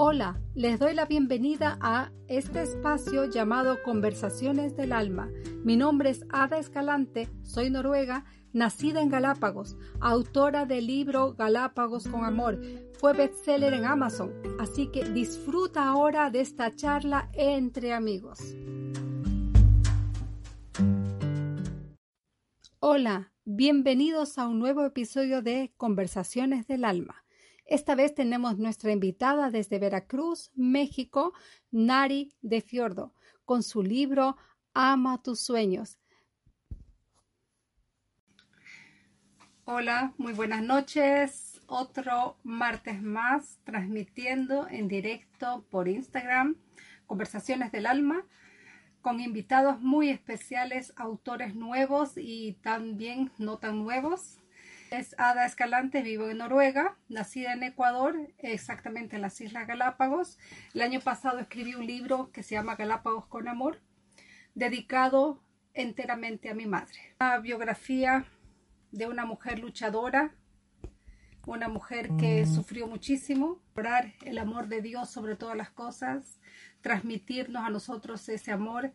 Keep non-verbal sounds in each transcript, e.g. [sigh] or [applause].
Hola, les doy la bienvenida a este espacio llamado Conversaciones del Alma. Mi nombre es Ada Escalante, soy noruega, nacida en Galápagos, autora del libro Galápagos con Amor. Fue bestseller en Amazon, así que disfruta ahora de esta charla entre amigos. Hola, bienvenidos a un nuevo episodio de Conversaciones del Alma. Esta vez tenemos nuestra invitada desde Veracruz, México, Nari de Fiordo, con su libro Ama tus sueños. Hola, muy buenas noches. Otro martes más transmitiendo en directo por Instagram Conversaciones del Alma con invitados muy especiales, autores nuevos y también no tan nuevos. Es Ada Escalante, vivo en Noruega, nacida en Ecuador, exactamente en las Islas Galápagos. El año pasado escribí un libro que se llama Galápagos con Amor, dedicado enteramente a mi madre. Una biografía de una mujer luchadora, una mujer que sufrió muchísimo, orar el amor de Dios sobre todas las cosas, transmitirnos a nosotros ese amor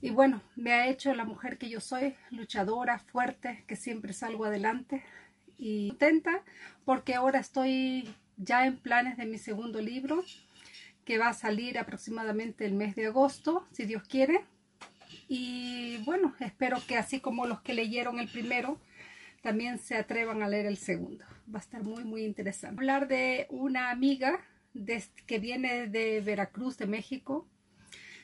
y bueno, me ha hecho la mujer que yo soy, luchadora, fuerte, que siempre salgo adelante y contenta porque ahora estoy ya en planes de mi segundo libro que va a salir aproximadamente el mes de agosto, si Dios quiere. Y bueno, espero que así como los que leyeron el primero, también se atrevan a leer el segundo. Va a estar muy, muy interesante. Hablar de una amiga que viene de Veracruz, de México.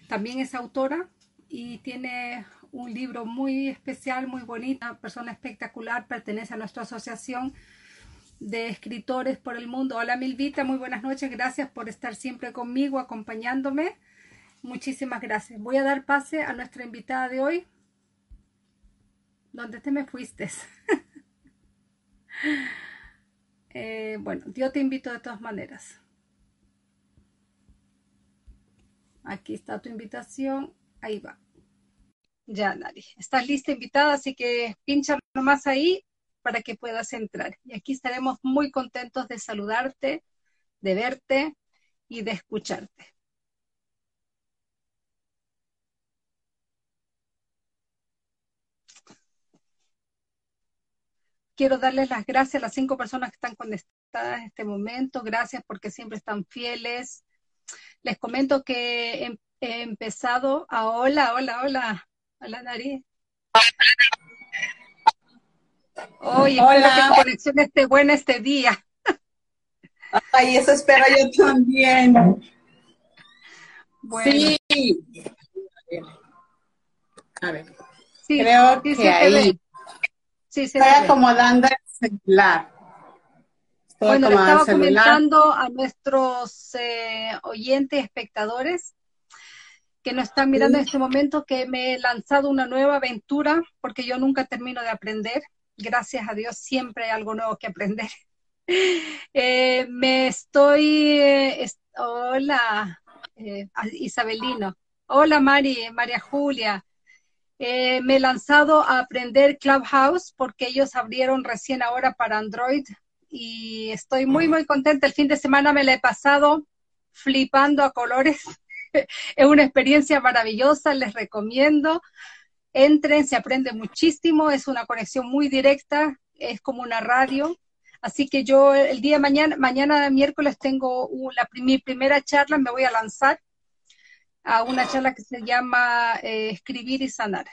También es autora, y tiene un libro muy especial, muy bonito, una persona espectacular, pertenece a nuestra asociación de escritores por el mundo. Hola Milvita, muy buenas noches, gracias por estar siempre conmigo, acompañándome. Muchísimas gracias. Voy a dar pase a nuestra invitada de hoy. ¿Dónde te me fuiste? [laughs] eh, bueno, yo te invito de todas maneras. Aquí está tu invitación. Ahí va. Ya, Nari. Estás lista, invitada, así que pincha nomás ahí para que puedas entrar. Y aquí estaremos muy contentos de saludarte, de verte y de escucharte. Quiero darles las gracias a las cinco personas que están conectadas en este momento. Gracias porque siempre están fieles. Les comento que em, he empezado a hola, hola, hola, hola nariz. Oye, hola. que la conexión esté buena este día. Ay, eso espero yo también. Bueno. Sí. A ver. Sí, Creo que ahí. Sí, se Estoy acomodando el celular. Bueno, le estaba comentando a nuestros eh, oyentes, espectadores, que nos están mirando en este momento que me he lanzado una nueva aventura porque yo nunca termino de aprender. Gracias a Dios siempre hay algo nuevo que aprender. [laughs] Eh, me estoy... Eh, hola, Isabelino. Hola, Mari, María Julia. me he lanzado a aprender Clubhouse porque ellos abrieron recién ahora para Android y estoy muy, muy contenta. El fin de semana me la he pasado flipando a colores [laughs] es una experiencia maravillosa, les recomiendo. Entren, se aprende muchísimo, es una conexión muy directa, es como una radio. Así que yo el día de mañana, mañana miércoles tengo la, mi primera charla, me voy a lanzar a una charla que se llama eh, Escribir y Sanar.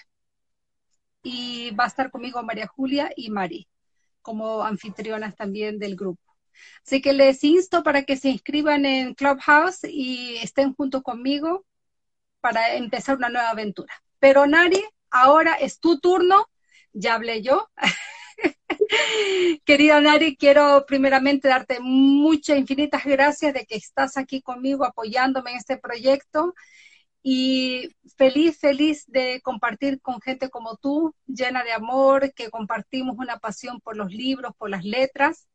Y va a estar conmigo María Julia y Mari, como anfitrionas también del grupo. Así que les insto para que se inscriban en Clubhouse y estén junto conmigo para empezar una nueva aventura. Pero Nari ahora es tu turno, ya hablé yo. [laughs] Querida Nari, quiero primeramente darte muchas, infinitas gracias de que estás aquí conmigo apoyándome en este proyecto y feliz, feliz de compartir con gente como tú, llena de amor, que compartimos una pasión por los libros, por las letras.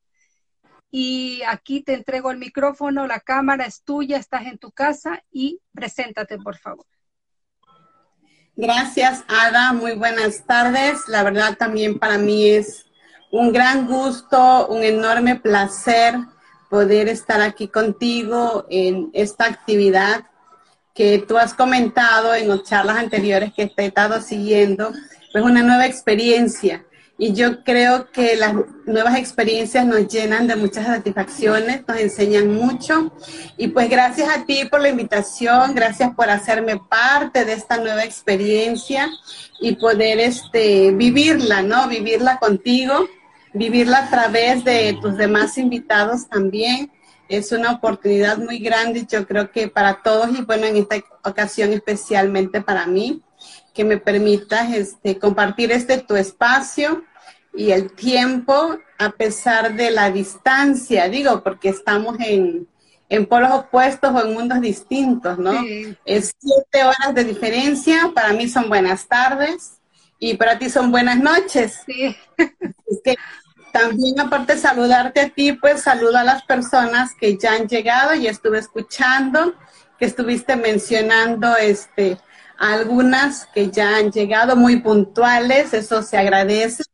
Y aquí te entrego el micrófono, la cámara es tuya, estás en tu casa y preséntate, por favor. Gracias, Ada. Muy buenas tardes. La verdad también para mí es un gran gusto, un enorme placer poder estar aquí contigo en esta actividad que tú has comentado en las charlas anteriores que he estado siguiendo, pues una nueva experiencia. Y yo creo que las nuevas experiencias nos llenan de muchas satisfacciones, nos enseñan mucho. Y pues gracias a ti por la invitación, gracias por hacerme parte de esta nueva experiencia y poder este, vivirla, ¿no? Vivirla contigo, vivirla a través de tus demás invitados también es una oportunidad muy grande, yo creo que para todos y bueno, en esta ocasión especialmente para mí, que me permitas este, compartir este tu espacio y el tiempo a pesar de la distancia, digo, porque estamos en, en polos opuestos o en mundos distintos, ¿no? Es siete horas de diferencia, para mí son buenas tardes y para ti son buenas noches. Sí. Es que también aparte de saludarte a ti, pues saludo a las personas que ya han llegado y estuve escuchando, que estuviste mencionando este algunas que ya han llegado muy puntuales, eso se agradece,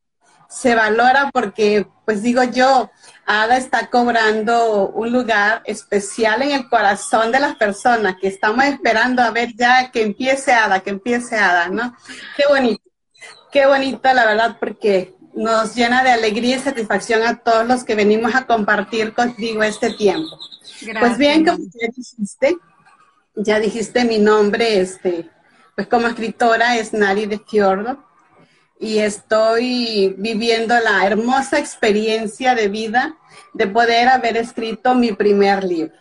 se valora porque pues digo yo, Ada está cobrando un lugar especial en el corazón de las personas que estamos esperando a ver ya que empiece Ada, que empiece Ada, ¿no? Qué bonito, qué bonito la verdad porque nos llena de alegría y satisfacción a todos los que venimos a compartir contigo este tiempo. Pues bien, como ya dijiste, ya dijiste mi nombre, este, pues como escritora es Nari de Fiordo y estoy viviendo la hermosa experiencia de vida de poder haber escrito mi primer libro.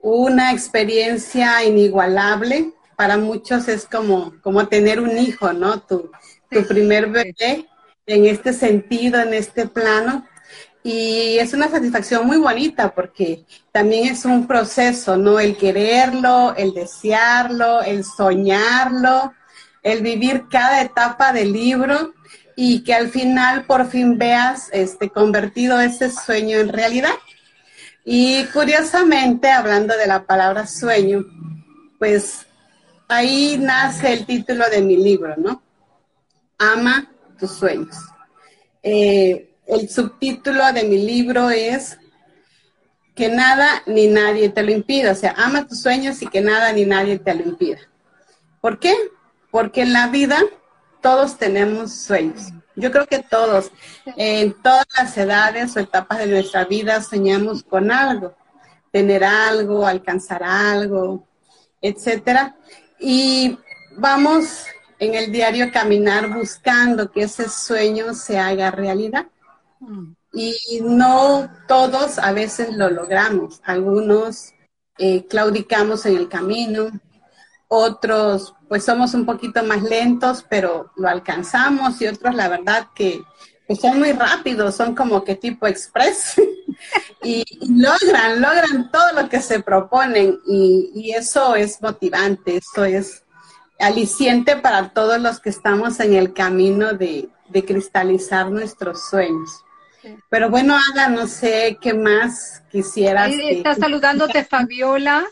Una experiencia inigualable, para muchos es como, como tener un hijo, ¿no? Tu, tu primer bebé en este sentido, en este plano. Y es una satisfacción muy bonita porque también es un proceso, ¿no? El quererlo, el desearlo, el soñarlo, el vivir cada etapa del libro y que al final por fin veas este, convertido ese sueño en realidad. Y curiosamente, hablando de la palabra sueño, pues ahí nace el título de mi libro, ¿no? Ama tus sueños. Eh, el subtítulo de mi libro es Que nada ni nadie te lo impida. O sea, ama tus sueños y que nada ni nadie te lo impida. ¿Por qué? Porque en la vida todos tenemos sueños. Yo creo que todos, en todas las edades o etapas de nuestra vida, soñamos con algo, tener algo, alcanzar algo, etcétera. Y vamos en el diario caminar buscando que ese sueño se haga realidad. Mm. Y no todos a veces lo logramos. Algunos eh, claudicamos en el camino, otros pues somos un poquito más lentos, pero lo alcanzamos y otros la verdad que pues, son muy rápidos, son como que tipo express [laughs] y, logran, logran todo lo que se proponen y, y eso es motivante, eso es aliciente para todos los que estamos en el camino de, cristalizar nuestros sueños. Pero bueno, Ada, no sé qué más quisieras. está saludándote Fabiola.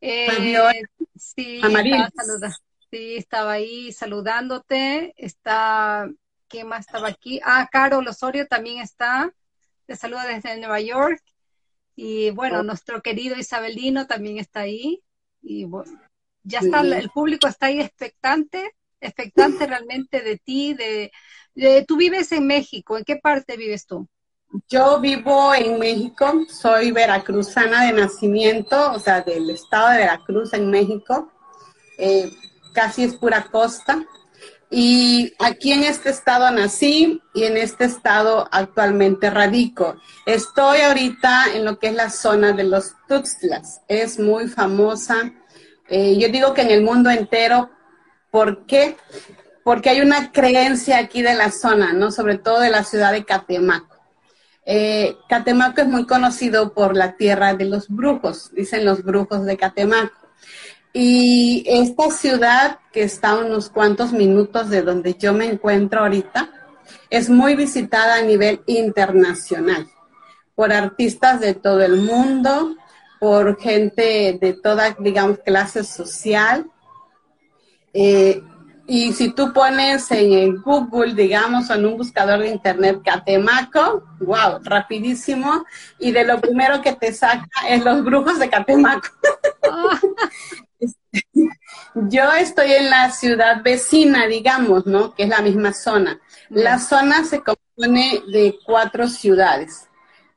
Eh, Fabiola. Sí, estaba sí, estaba ahí saludándote. Está, ¿qué más estaba aquí? Ah, Carol Osorio también está. Te saluda desde Nueva York. Y bueno, oh. nuestro querido Isabelino también está ahí. Y bueno, ya está, el público está ahí expectante, expectante [laughs] realmente de ti, de, tú vives en México, ¿en qué parte vives tú? Yo vivo en México, soy veracruzana de nacimiento, o sea, del estado de Veracruz en México, eh, casi es pura costa. Y aquí en este estado nací y en este estado actualmente radico. Estoy ahorita en lo que es la zona de los Tuxtlas. Es muy famosa eh, yo digo que en el mundo entero, ¿por qué? porque hay una creencia aquí de la zona, ¿no? Sobre todo de la ciudad de Catemaco. Eh, Catemaco es muy conocido por la tierra de los brujos, dicen los brujos de Catemaco. Y esta ciudad, que está a unos cuantos minutos de donde yo me encuentro ahorita, es muy visitada a nivel internacional por artistas de todo el mundo, por gente de toda, digamos, clase social. Eh, y si tú pones en Google, digamos, en un buscador de internet Catemaco, wow, rapidísimo, y de lo primero que te saca es los brujos de Catemaco. [laughs] Yo estoy en la ciudad vecina, digamos, ¿no? Que es la misma zona. La zona se compone de cuatro ciudades.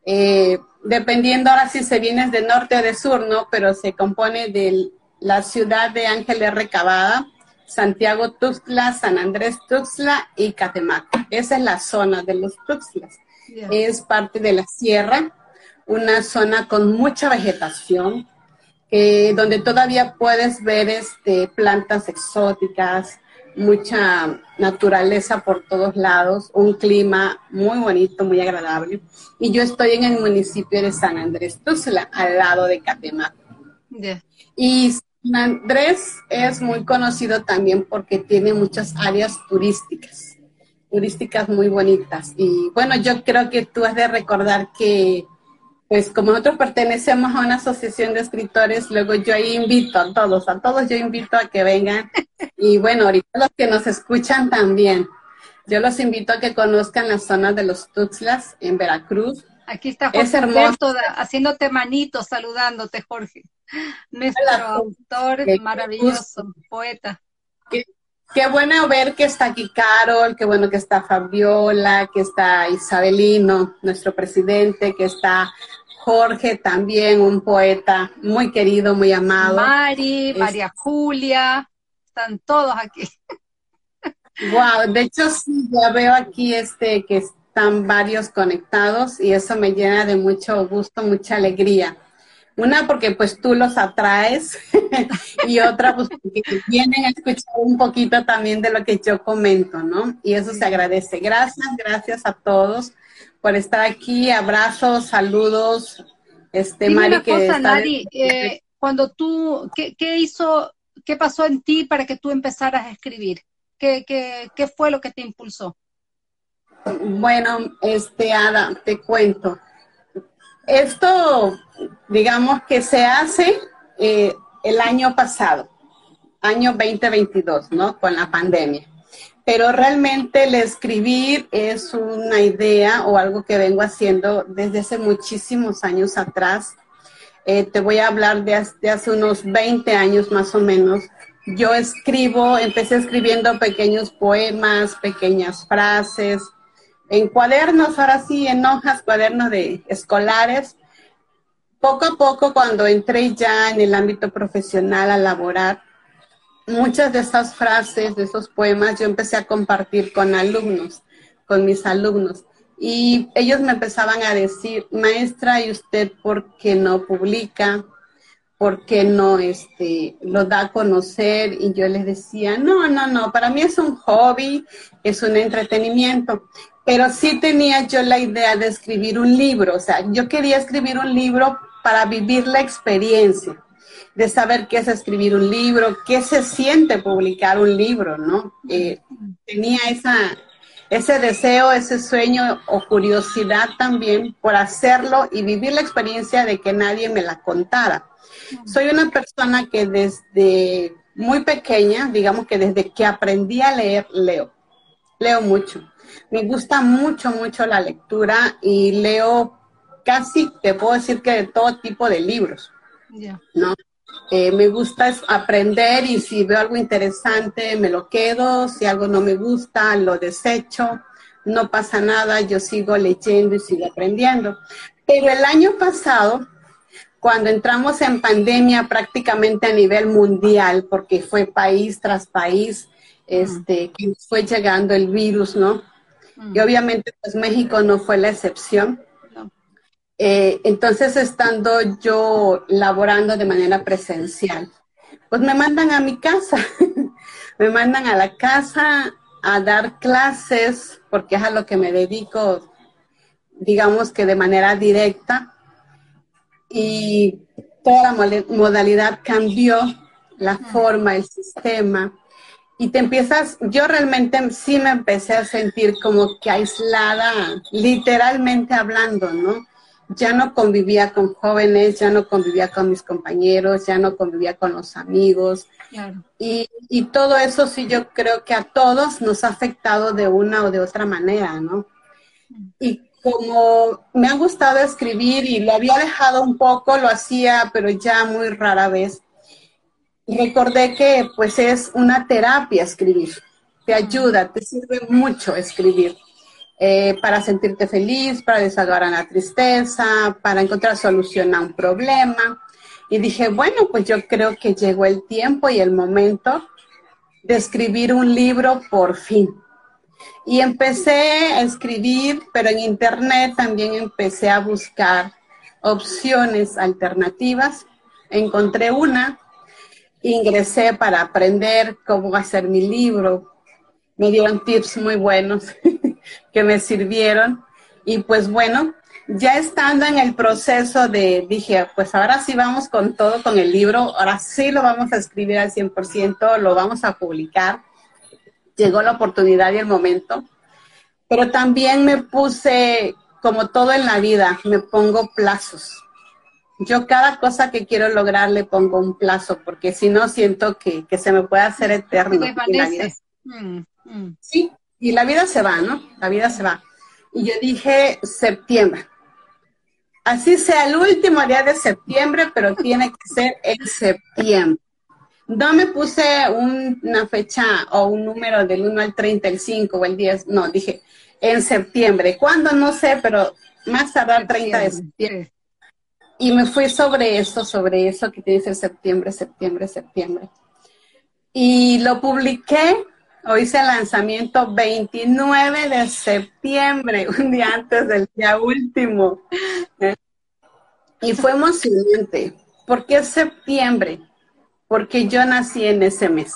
Eh, dependiendo ahora si se vienes de norte o de sur, ¿no? Pero se compone de la ciudad de Ángeles Recabada, Santiago Tuxtla, San Andrés Tuxtla y Catemaco. Esa es la zona de los Tuxtlas. Es parte de la sierra, una zona con mucha vegetación, eh, donde todavía puedes ver este, plantas exóticas, mucha naturaleza por todos lados, un clima muy bonito, muy agradable. Y yo estoy en el municipio de San Andrés Tuxtla, al lado de Catemaco. Y San Andrés es muy conocido también porque tiene muchas áreas turísticas, turísticas muy bonitas. Y bueno, yo creo que tú has de recordar que pues como nosotros pertenecemos a una asociación de escritores, luego yo ahí invito a todos, a todos yo invito a que vengan. [laughs] Y bueno, ahorita los que nos escuchan también, yo los invito a que conozcan la zona de los Tuxtlas en Veracruz. Aquí está Jorge es hermoso. haciéndote manitos, saludándote, Jorge. Nuestro autor maravilloso, poeta. Qué, qué, bueno ver que está aquí Carol, qué bueno que está Fabiola, que está Isabelino, nuestro presidente, que está Jorge también, un poeta muy querido, muy amado. Mari, María Julia, están todos aquí. Wow, de hecho sí, ya veo aquí este que están varios conectados y eso me llena de mucho gusto, mucha alegría. Una porque pues tú los atraes [laughs] y otra pues porque vienen a escuchar un poquito también de lo que yo comento, ¿no? Y eso se agradece. Gracias, gracias a todos por estar aquí. Abrazos, saludos. Este, Mari, que cosa, eh, cuando tú, ¿qué, hizo, qué pasó en ti para que tú empezaras a escribir? ¿Qué, qué, qué fue lo que te impulsó? Bueno, este, Ada, te cuento. Esto, digamos que se hace eh, el año pasado, año 2022, ¿no? Con la pandemia pero realmente el escribir es una idea o algo que vengo haciendo desde hace muchísimos años atrás. Eh, te voy a hablar de, hace unos 20 años más o menos. Yo escribo, empecé escribiendo pequeños poemas, pequeñas frases, en cuadernos, ahora sí, en hojas, cuadernos de escolares. Poco a poco, cuando entré ya en el ámbito profesional a laborar, muchas de esas frases, de esos poemas, yo empecé a compartir con alumnos, con mis alumnos. Y ellos me empezaban a decir, maestra, ¿y usted por qué no publica? ¿Por qué no este, lo da a conocer? Y yo les decía, no, no, no, para mí es un hobby, es un entretenimiento. Pero sí tenía yo la idea de escribir un libro, o sea, yo quería escribir un libro para vivir la experiencia de saber qué es escribir un libro, qué se siente publicar un libro, ¿no? Eh, tenía esa, ese deseo, ese sueño o curiosidad también por hacerlo y vivir la experiencia de que nadie me la contara. Soy una persona que desde muy pequeña, digamos que desde que aprendí a leer, leo. Leo mucho. Me gusta mucho, mucho la lectura y leo casi, te puedo decir que de todo tipo de libros. ¿no? Eh, me gusta aprender y si veo algo interesante me lo quedo, si algo no me gusta lo desecho, no pasa nada, yo sigo leyendo y sigo aprendiendo. Pero el año pasado, cuando entramos en pandemia prácticamente a nivel mundial, porque fue país tras país, este, que fue llegando el virus, ¿no? Y obviamente pues México no fue la excepción. Eh, entonces, estando yo laborando de manera presencial, pues me mandan a mi casa, [laughs] me mandan a la casa a dar clases, porque es a lo que me dedico, digamos que de manera directa, y toda la modalidad cambió, la forma, el sistema, y te empiezas, yo realmente sí me empecé a sentir como que aislada, literalmente hablando, ¿no? Ya no convivía con jóvenes, ya no convivía con mis compañeros, ya no convivía con los amigos. Y, y todo eso sí yo creo que a todos nos ha afectado de una o de otra manera, ¿no? Y como me ha gustado escribir y lo había dejado un poco, lo hacía, pero ya muy rara vez recordé que pues es una terapia escribir, te ayuda, te sirve mucho escribir. Eh, para sentirte feliz, para desahogar la tristeza, para encontrar solución a un problema. Y dije, bueno, pues yo creo que llegó el tiempo y el momento de escribir un libro por fin. Y empecé a escribir, pero en internet también empecé a buscar opciones alternativas. Encontré una ingresé para aprender cómo hacer mi libro. Me dieron tips muy buenos [laughs] que me sirvieron. Y pues bueno, ya estando en el proceso de, dije, pues ahora sí vamos con todo, con el libro, ahora sí lo vamos a escribir al 100%, lo vamos a publicar. Llegó la oportunidad y el momento. Pero también me puse, como todo en la vida, me pongo plazos yo cada cosa que quiero lograr le pongo un plazo, porque si no siento que, se me puede hacer eterno. Mm, mm. Sí, y la vida se va, ¿no? La vida se va. Y yo dije septiembre. Así sea el último día de septiembre, pero tiene que ser en septiembre. No me puse una fecha o un número del 1 al 30, el 5 o el 10, no, dije en septiembre. ¿Cuándo? No sé, pero más tardar 30 de septiembre. Y me fui sobre eso, sobre eso que te dice septiembre, septiembre, septiembre. Y lo publiqué, o hice el lanzamiento 29 de septiembre, [laughs] un día antes del día último. Y fue emocionante. ¿Por qué septiembre? Porque yo nací en ese mes.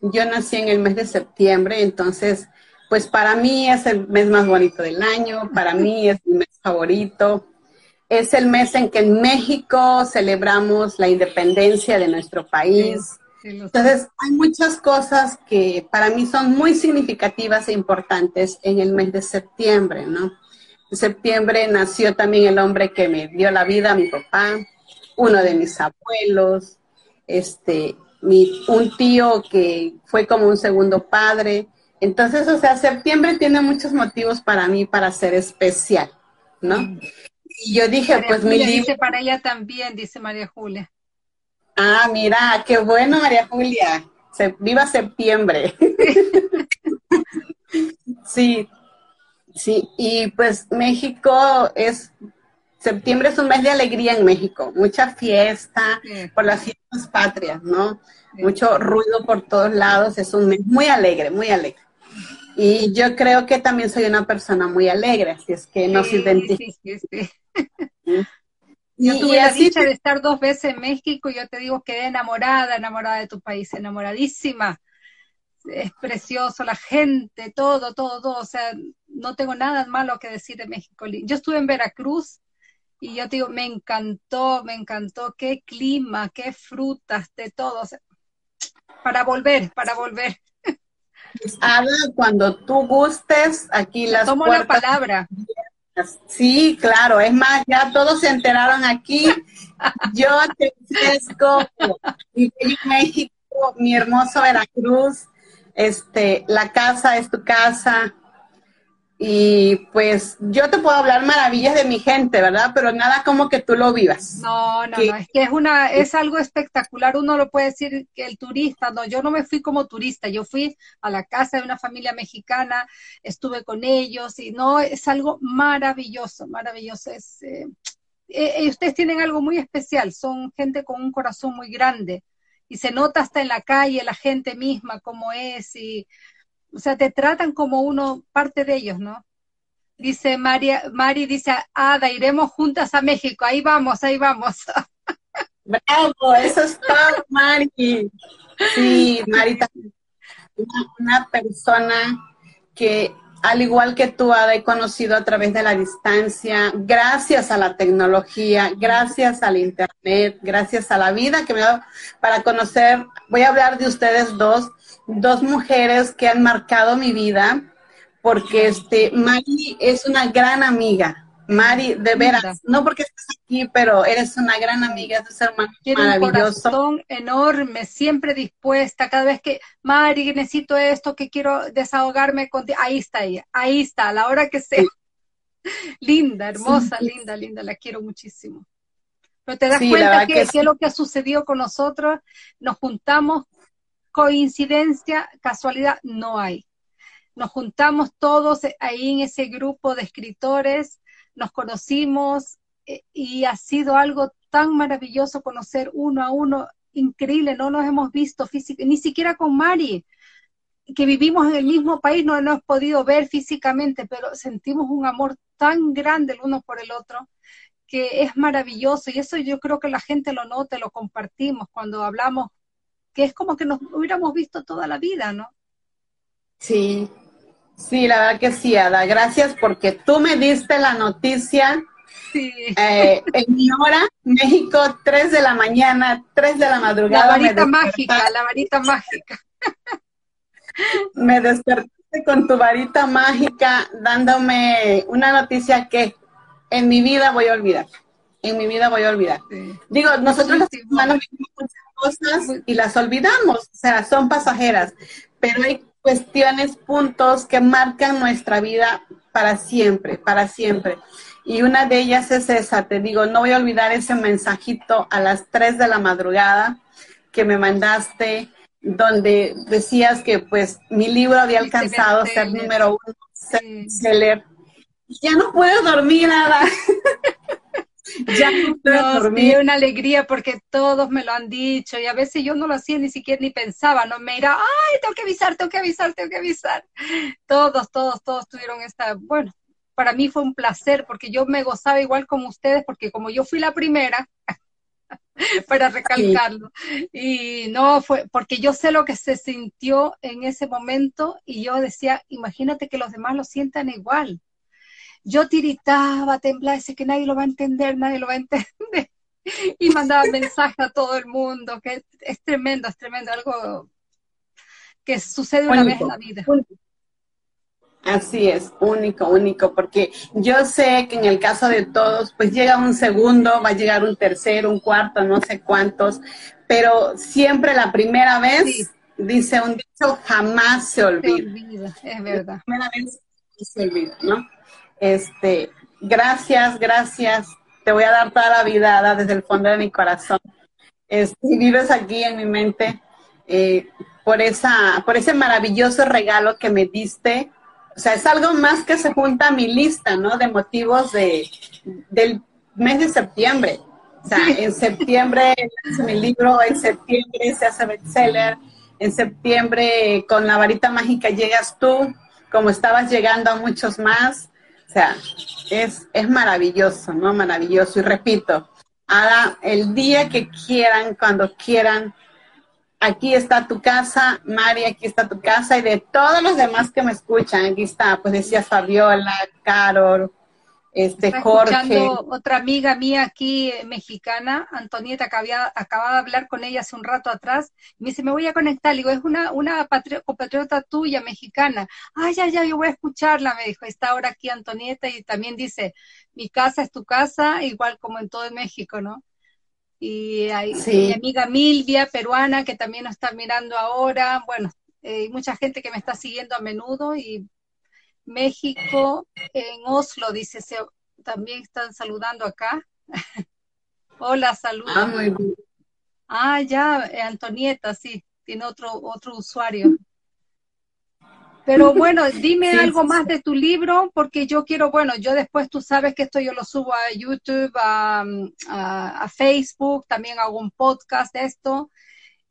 Yo nací en el mes de septiembre, entonces, pues para mí es el mes más bonito del año, para mí es mi mes favorito es el mes en que en México celebramos la independencia de nuestro país. Entonces, hay muchas cosas que para mí son muy significativas e importantes en el mes de septiembre, ¿no? En septiembre nació también el hombre que me dio la vida, mi papá, uno de mis abuelos, este, mi, un tío que fue como un segundo padre. Entonces, o sea, septiembre tiene muchos motivos para mí para ser especial, ¿no? Mm. Y yo dije, pues mi libro... Dice para ella también, dice María Julia. Ah, mira, qué bueno, María Julia. viva septiembre. [laughs] sí, sí. Y pues México es, septiembre es un mes de alegría en México. Mucha fiesta por las fiestas patrias, ¿no? Mucho ruido por todos lados. Es un mes muy alegre, muy alegre. Y yo creo que también soy una persona muy alegre, así es que nos identifica. Yo tuve la dicha de estar dos veces en México y yo te digo, quedé enamorada, enamorada de tu país, enamoradísima. Es precioso, la gente, todo, todo, todo. O sea, no tengo nada malo que decir de México. Yo estuve en Veracruz y yo te digo, me encantó, me encantó. Qué clima, qué frutas, de todo. para volver, para volver. Habla cuando tú gustes, aquí las Tomo la palabra. Sí, claro, es más, ya todos se enteraron aquí. Yo te ofrezco mi México, mi hermoso Veracruz, este, la casa es tu casa, y pues yo te puedo hablar maravillas de mi gente, ¿verdad? Pero nada como que tú lo vivas. No, no, no, es que es una, es algo espectacular, uno lo puede decir que el turista, no, yo no me fui como turista, yo fui a la casa de una familia mexicana, estuve con ellos y no, es algo maravilloso, maravilloso. Es, eh, eh, ustedes tienen algo muy especial, son gente con un corazón muy grande y se nota hasta en la calle la gente misma cómo es y o sea, te tratan como uno, parte de ellos, ¿no? Dice María, Mari dice, Ada, iremos juntas a México, ahí vamos, ahí vamos. [laughs] Bravo, eso es todo, Mari. Sí, Mari una, persona que, al igual que tú, Ada, he conocido a través de la distancia, gracias a la tecnología, gracias al Internet, gracias a la vida que me ha dado para conocer. Voy a hablar de ustedes dos, dos mujeres que han marcado mi vida, porque este, Mari es una gran amiga. Mari, de veras, no porque estés aquí, pero eres una gran amiga, es un ser maravilloso. Un corazón enorme, siempre dispuesta, cada vez que, Mari, necesito esto, que quiero desahogarme contigo, ahí está ella, ahí está, a la hora que sea. [laughs] linda, hermosa, linda, linda, la quiero muchísimo. Pero te das cuenta que, que, lo que ha sucedido con nosotros, nos juntamos, coincidencia, casualidad, no hay. Nos juntamos todos ahí en ese grupo de escritores nos conocimos eh, y ha sido algo tan maravilloso conocer uno a uno, increíble, no nos hemos visto físicamente, ni siquiera con Mari, que vivimos en el mismo país, no nos hemos podido ver físicamente, pero sentimos un amor tan grande el uno por el otro que es maravilloso y eso yo creo que la gente lo nota, lo compartimos cuando hablamos, que es como que nos hubiéramos visto toda la vida, ¿no? Sí, Sí, la verdad que sí, Ada. Gracias porque tú me diste la noticia eh, [laughs] en mi hora, México, 3 de la mañana, 3 de la madrugada. La varita mágica, la varita mágica. [laughs] me despertaste con tu varita mágica dándome una noticia que en mi vida voy a olvidar. En mi vida voy a olvidar. Digo, nosotros los humanos vivimos muchas cosas y las olvidamos, o sea, son pasajeras, pero hay cuestiones, puntos que marcan nuestra vida para siempre, para siempre. Y una de ellas es esa, te digo, no voy a olvidar ese mensajito a las 3 de la madrugada que me mandaste, donde decías que pues mi libro había alcanzado ser número uno, seller. Ya no puedo dormir nada. [laughs] [laughs] ya no una alegría porque todos me lo han dicho y a veces yo no lo hacía ni siquiera ni pensaba, no me irá, ay, tengo que avisar, tengo que avisar, tengo que avisar. Todos, todos, todos tuvieron esta, bueno, para mí fue un placer porque yo me gozaba igual como ustedes porque como yo fui la primera, [laughs] para recalcarlo. Y no fue, porque yo sé lo que se sintió en ese momento y yo decía, imagínate que los demás lo sientan igual yo tiritaba, temblaba, decía que nadie lo va a entender, nadie lo va a entender. [laughs] Y mandaba mensajes a todo el mundo, que es tremendo, es tremendo, algo que sucede una vez en la vida. Así es, único, único, porque yo sé que en el caso de todos, pues llega un segundo, va a llegar un tercero, un cuarto, no sé cuántos, pero siempre la primera vez, dice un dicho, jamás se olvida. Se olvida, es verdad. La primera vez se olvida, ¿no? Este, gracias, gracias. Te voy a dar toda la vida desde el fondo de mi corazón. Este, vives aquí en mi mente eh, por, esa, por ese maravilloso regalo que me diste. O sea, es algo más que se junta a mi lista, ¿no? De motivos de, del mes de septiembre. O sea, en septiembre hace mi libro, en septiembre se hace bestseller, en septiembre con la varita mágica llegas tú, como estabas llegando a muchos más. O sea, es, es maravilloso, ¿no? Maravilloso. Y repito, Ada, el día que quieran, cuando quieran, aquí está tu casa, Mari, aquí está tu casa, y de todos los demás que me escuchan, aquí está, pues decía Fabiola, Carol, este Jorge. otra amiga mía aquí eh, mexicana, Antonieta, que había, acababa de hablar con ella hace un rato atrás, me dice, me voy a conectar, le digo, es una, una compatriota tuya mexicana. Ay, ya, ya, yo voy a escucharla, me dijo, está ahora aquí Antonieta y también dice, mi casa es tu casa, igual como en todo México, ¿no? Y hay mi amiga Milvia, peruana, que también nos está mirando ahora, bueno, hay mucha gente que me está siguiendo a menudo y México, en Oslo, dice, se, también están saludando acá. [laughs] Hola, saludos. Ah, ah, ya, eh, Antonieta, sí, tiene otro, otro usuario. Pero [laughs] bueno, dime algo más de tu libro, porque yo quiero, bueno, yo después tú sabes que esto yo lo subo a YouTube, a, a Facebook, también hago un podcast de esto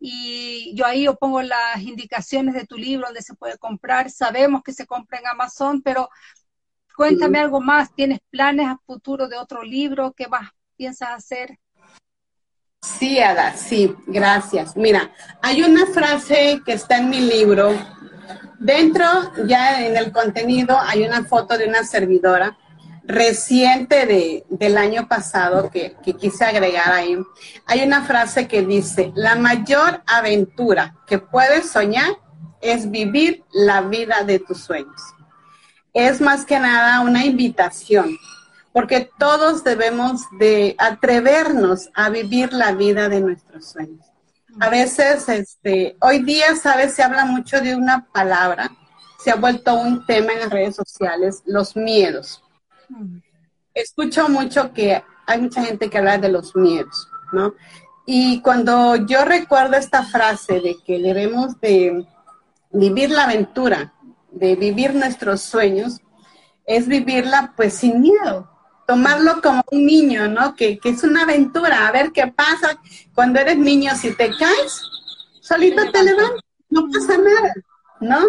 y yo ahí yo pongo las indicaciones de tu libro donde se puede comprar. Sabemos que se compra en Amazon, pero cuéntame algo más. ¿Tienes planes a futuro de otro libro? ¿Qué más piensas hacer? Sí, Ada, sí, gracias. Mira, hay una frase que está en mi libro. Dentro, ya en el contenido, hay una foto de una servidora reciente de, del año pasado que, que quise agregar ahí. Hay una frase que dice, la mayor aventura que puedes soñar es vivir la vida de tus sueños. Es más que nada una invitación, porque todos debemos de atrevernos a vivir la vida de nuestros sueños. A veces, este, hoy día, sabes, se habla mucho de una palabra, se ha vuelto un tema en las redes sociales, los miedos. Escucho mucho que hay mucha gente que habla de los miedos, ¿no? Y cuando yo recuerdo esta frase de que debemos de vivir la aventura, de vivir nuestros sueños, es vivirla pues sin miedo, tomarlo como un niño, ¿no? Que, que, es una aventura, a ver qué pasa. Cuando eres niño, si te caes, solito te levantas, no pasa nada, ¿no?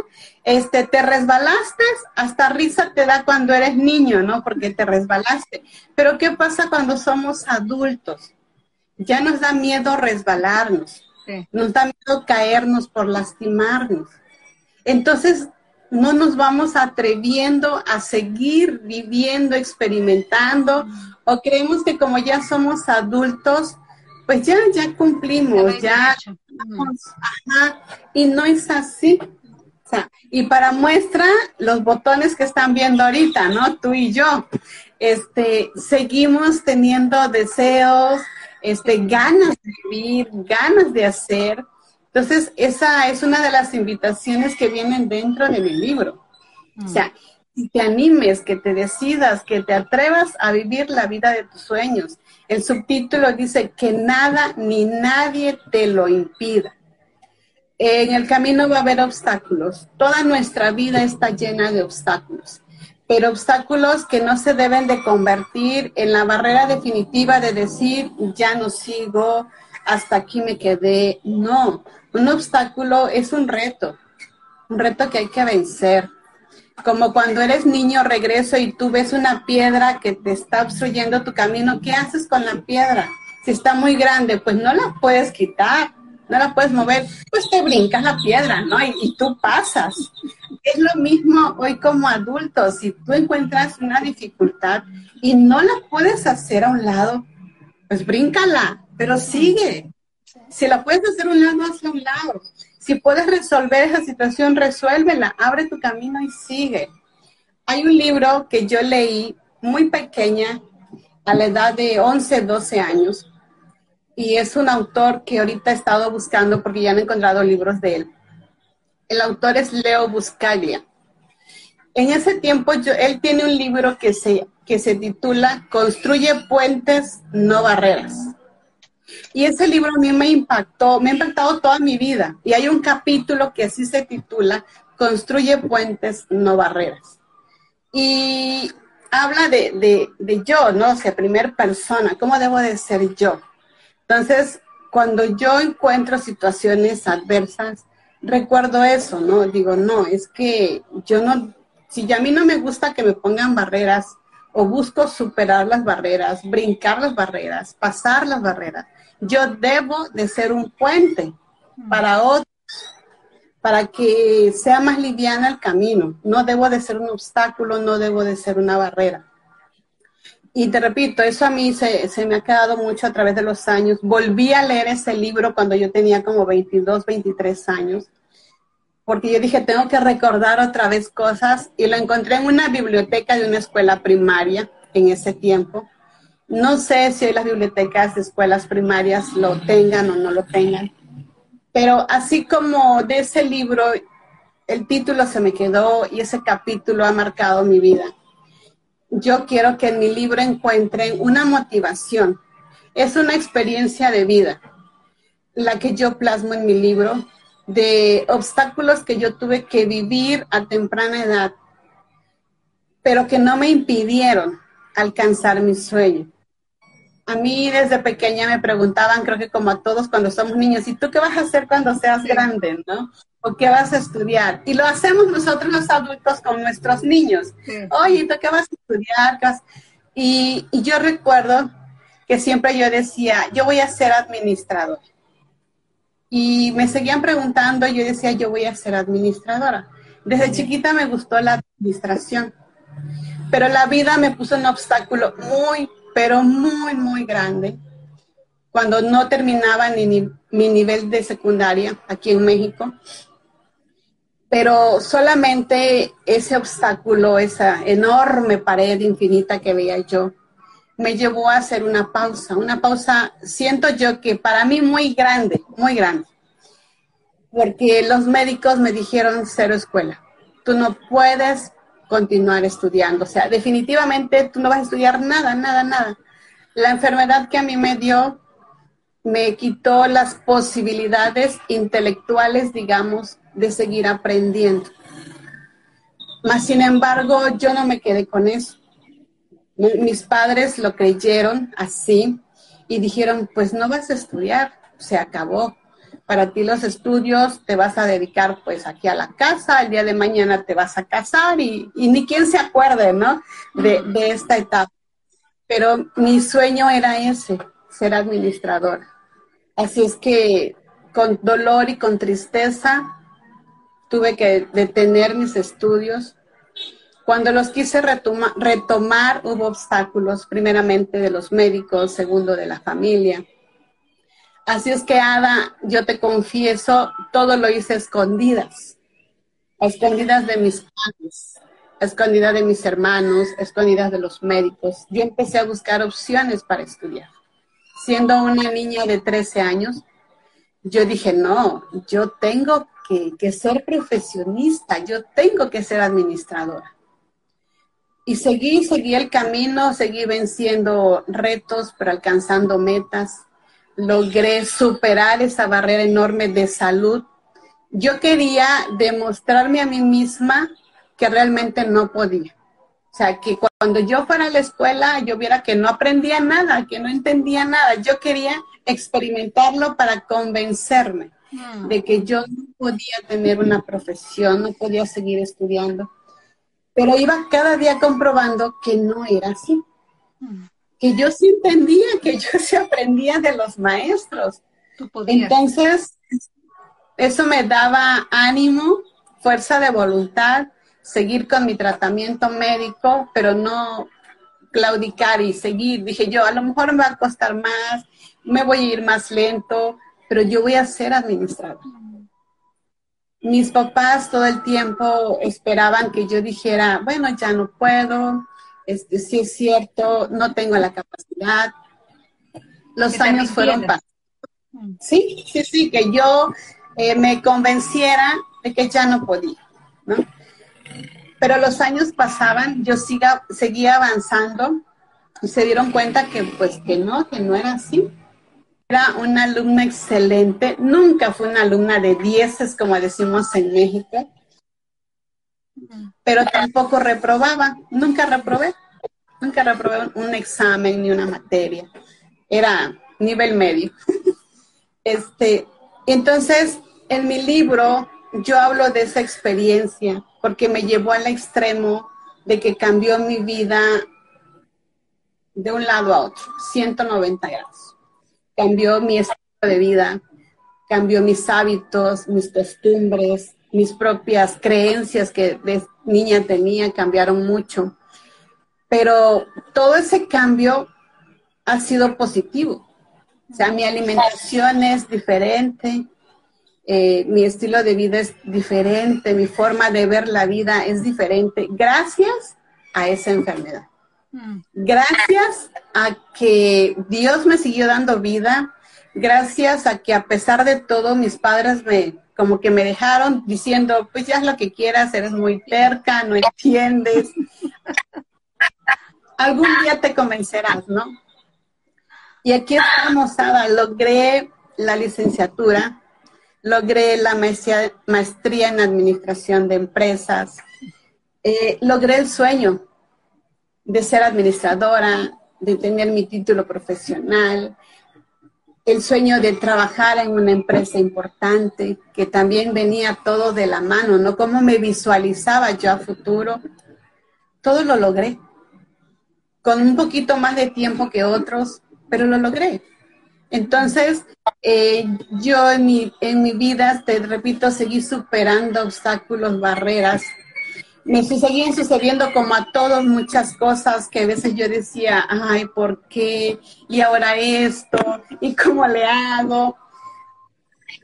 Este, te resbalaste, hasta risa te da cuando eres niño, ¿no? Porque te resbalaste. Pero ¿qué pasa cuando somos adultos? Ya nos da miedo resbalarnos, sí. nos da miedo caernos por lastimarnos. Entonces, no nos vamos atreviendo a seguir viviendo, experimentando, o creemos que como ya somos adultos, pues ya, ya cumplimos, ya, ajá, y no es así. Y para muestra, los botones que están viendo ahorita, ¿no? Tú y yo, este, seguimos teniendo deseos, este, ganas de vivir, ganas de hacer, entonces, esa es una de las invitaciones que vienen dentro de mi libro. O sea, que te animes, que te decidas, que te atrevas a vivir la vida de tus sueños. El subtítulo dice que nada ni nadie te lo impida. En el camino va a haber obstáculos. Toda nuestra vida está llena de obstáculos, pero obstáculos que no se deben de convertir en la barrera definitiva de decir, ya no sigo, hasta aquí me quedé. No, un obstáculo es un reto, un reto que hay que vencer. Como cuando eres niño, regreso y tú ves una piedra que te está obstruyendo tu camino, ¿qué haces con la piedra? Si está muy grande, pues no la puedes quitar, no la puedes mover, pues te brincas la piedra, ¿no? Y, y tú pasas. Es lo mismo hoy como adultos, si tú encuentras una dificultad y no la puedes hacer a un lado, pues bríncala, pero sigue, si la puedes hacer un lado, hazla a un lado. Si puedes resolver esa situación, resuélvela, abre tu camino y sigue. Hay un libro que yo leí muy pequeña, a la edad de 11, 12 años, y es un autor que ahorita he estado buscando porque ya no he encontrado libros de él. El autor es Leo Buscaglia. En ese tiempo yo, él tiene un libro que se, que se titula Construye puentes, no barreras. Y ese libro a mí me impactó, me ha impactado toda mi vida. Y hay un capítulo que así se titula, Construye puentes, no barreras. Y habla de, de, de yo, ¿no? O sea, primer persona, ¿cómo debo de ser yo? Entonces, cuando yo encuentro situaciones adversas, recuerdo eso, ¿no? Digo, no, es que yo no, si a mí no me gusta que me pongan barreras, o busco superar las barreras, brincar las barreras, pasar las barreras, yo debo de ser un puente para otros, para que sea más liviana el camino. No debo de ser un obstáculo, no debo de ser una barrera. Y te repito, eso a mí se, se, me ha quedado mucho a través de los años. Volví a leer ese libro cuando yo tenía como 22, 23 años, porque yo dije, tengo que recordar otra vez cosas y lo encontré en una biblioteca de una escuela primaria en ese tiempo. No sé si las bibliotecas de escuelas primarias lo tengan o no lo tengan, pero así como de ese libro, el título se me quedó y ese capítulo ha marcado mi vida. Yo quiero que en mi libro encuentren una motivación. Es una experiencia de vida, la que yo plasmo en mi libro, de obstáculos que yo tuve que vivir a temprana edad, pero que no me impidieron alcanzar mi sueño. A mí desde pequeña me preguntaban, creo que como a todos cuando somos niños, ¿y tú qué vas a hacer cuando seas grande, no? ¿O qué vas a estudiar? Y lo hacemos nosotros los adultos con nuestros niños. Sí. Oye, ¿tú qué vas a estudiar? Y, y yo recuerdo que siempre yo decía, yo voy a ser administrador. Y me seguían preguntando, yo decía, yo voy a ser administradora. Desde chiquita me gustó la administración, pero la vida me puso un obstáculo muy, pero muy, muy grande. Cuando no terminaba ni, mi nivel de secundaria aquí en México, pero solamente ese obstáculo, esa enorme pared infinita que veía yo, me llevó a hacer una pausa, una pausa, siento yo que para mí muy grande, muy grande, porque los médicos me dijeron cero escuela, tú no puedes continuar estudiando, o sea, definitivamente tú no vas a estudiar nada, nada, nada. La enfermedad que a mí me dio me quitó las posibilidades intelectuales, digamos, de seguir aprendiendo. Mas, sin embargo, yo no me quedé con eso. Mis padres lo creyeron así y dijeron, pues no vas a estudiar, se acabó. Para ti los estudios te vas a dedicar pues aquí a la casa, el día de mañana te vas a casar y, ni quien se acuerde, ¿no? De, de esta etapa. Pero mi sueño era ese, ser administradora. Así es que con dolor y con tristeza tuve que detener mis estudios. Cuando los quise retomar, hubo obstáculos, primeramente de los médicos, segundo de la familia. Así es que, Ada, yo te confieso, todo lo hice escondidas, escondidas de mis padres, escondidas de mis hermanos, escondidas de los médicos. Yo empecé a buscar opciones para estudiar. Siendo una niña de 13 años, yo dije, no, yo tengo que, ser profesionista, yo tengo que ser administradora. Y seguí, seguí el camino, seguí venciendo retos, pero alcanzando metas. Logré superar esa barrera enorme de salud. Yo quería demostrarme a mí misma que realmente no podía. O sea, que cuando yo fuera a la escuela, yo viera que no aprendía nada, que no entendía nada. Yo quería experimentarlo para convencerme mm. de que yo no podía tener una profesión, no podía seguir estudiando. Pero iba cada día comprobando que no era así. Mm. Que yo sí entendía, que yo [laughs] sí aprendía de los maestros. Entonces, eso me daba ánimo, fuerza de voluntad, seguir con mi tratamiento médico, pero no claudicar y seguir. Dije yo, a lo mejor me va a costar más, me voy a ir más lento, pero yo voy a ser administrador. Mis papás todo el tiempo esperaban que yo dijera, bueno, ya no puedo, este, sí es cierto, no tengo la capacidad. Los años fueron pasando. Sí, sí, sí, que yo eh, me convenciera de que ya no podía, ¿no? Pero los años pasaban, yo siga, seguía avanzando y se dieron cuenta que pues que no, que no era así era una alumna excelente, nunca fue una alumna de dieces, como decimos en México, pero tampoco reprobaba, nunca reprobé, nunca reprobé un examen ni una materia, era nivel medio. [laughs] Este, entonces, en mi libro yo hablo de esa experiencia porque me llevó al extremo de que cambió mi vida de un lado a otro, 190 grados cambió mi estilo de vida, cambió mis hábitos, mis costumbres, mis propias creencias que de niña tenía cambiaron mucho. Pero todo ese cambio ha sido positivo. O sea, mi alimentación es diferente, eh, mi estilo de vida es diferente, mi forma de ver la vida es diferente, gracias a esa enfermedad. Gracias a que Dios me siguió dando vida, gracias a que a pesar de todo mis padres me como que me dejaron diciendo, pues ya es lo que quieras, eres muy terca, no entiendes. [laughs] Algún día te convencerás, ¿no? Y aquí estamos, Ada, logré la licenciatura, logré la maestría, en administración de empresas, eh, logré el sueño, de ser administradora, de tener mi título profesional, el sueño de trabajar en una empresa importante, que también venía todo de la mano, ¿no? Cómo me visualizaba yo a futuro. Todo lo logré. Con un poquito más de tiempo que otros, pero lo logré. Entonces, eh, yo en mi, en mi vida, te repito, seguí superando obstáculos, barreras. Me seguían sucediendo como a todos muchas cosas que a veces yo decía, ay, ¿por qué? Y ahora esto, ¿y cómo le hago?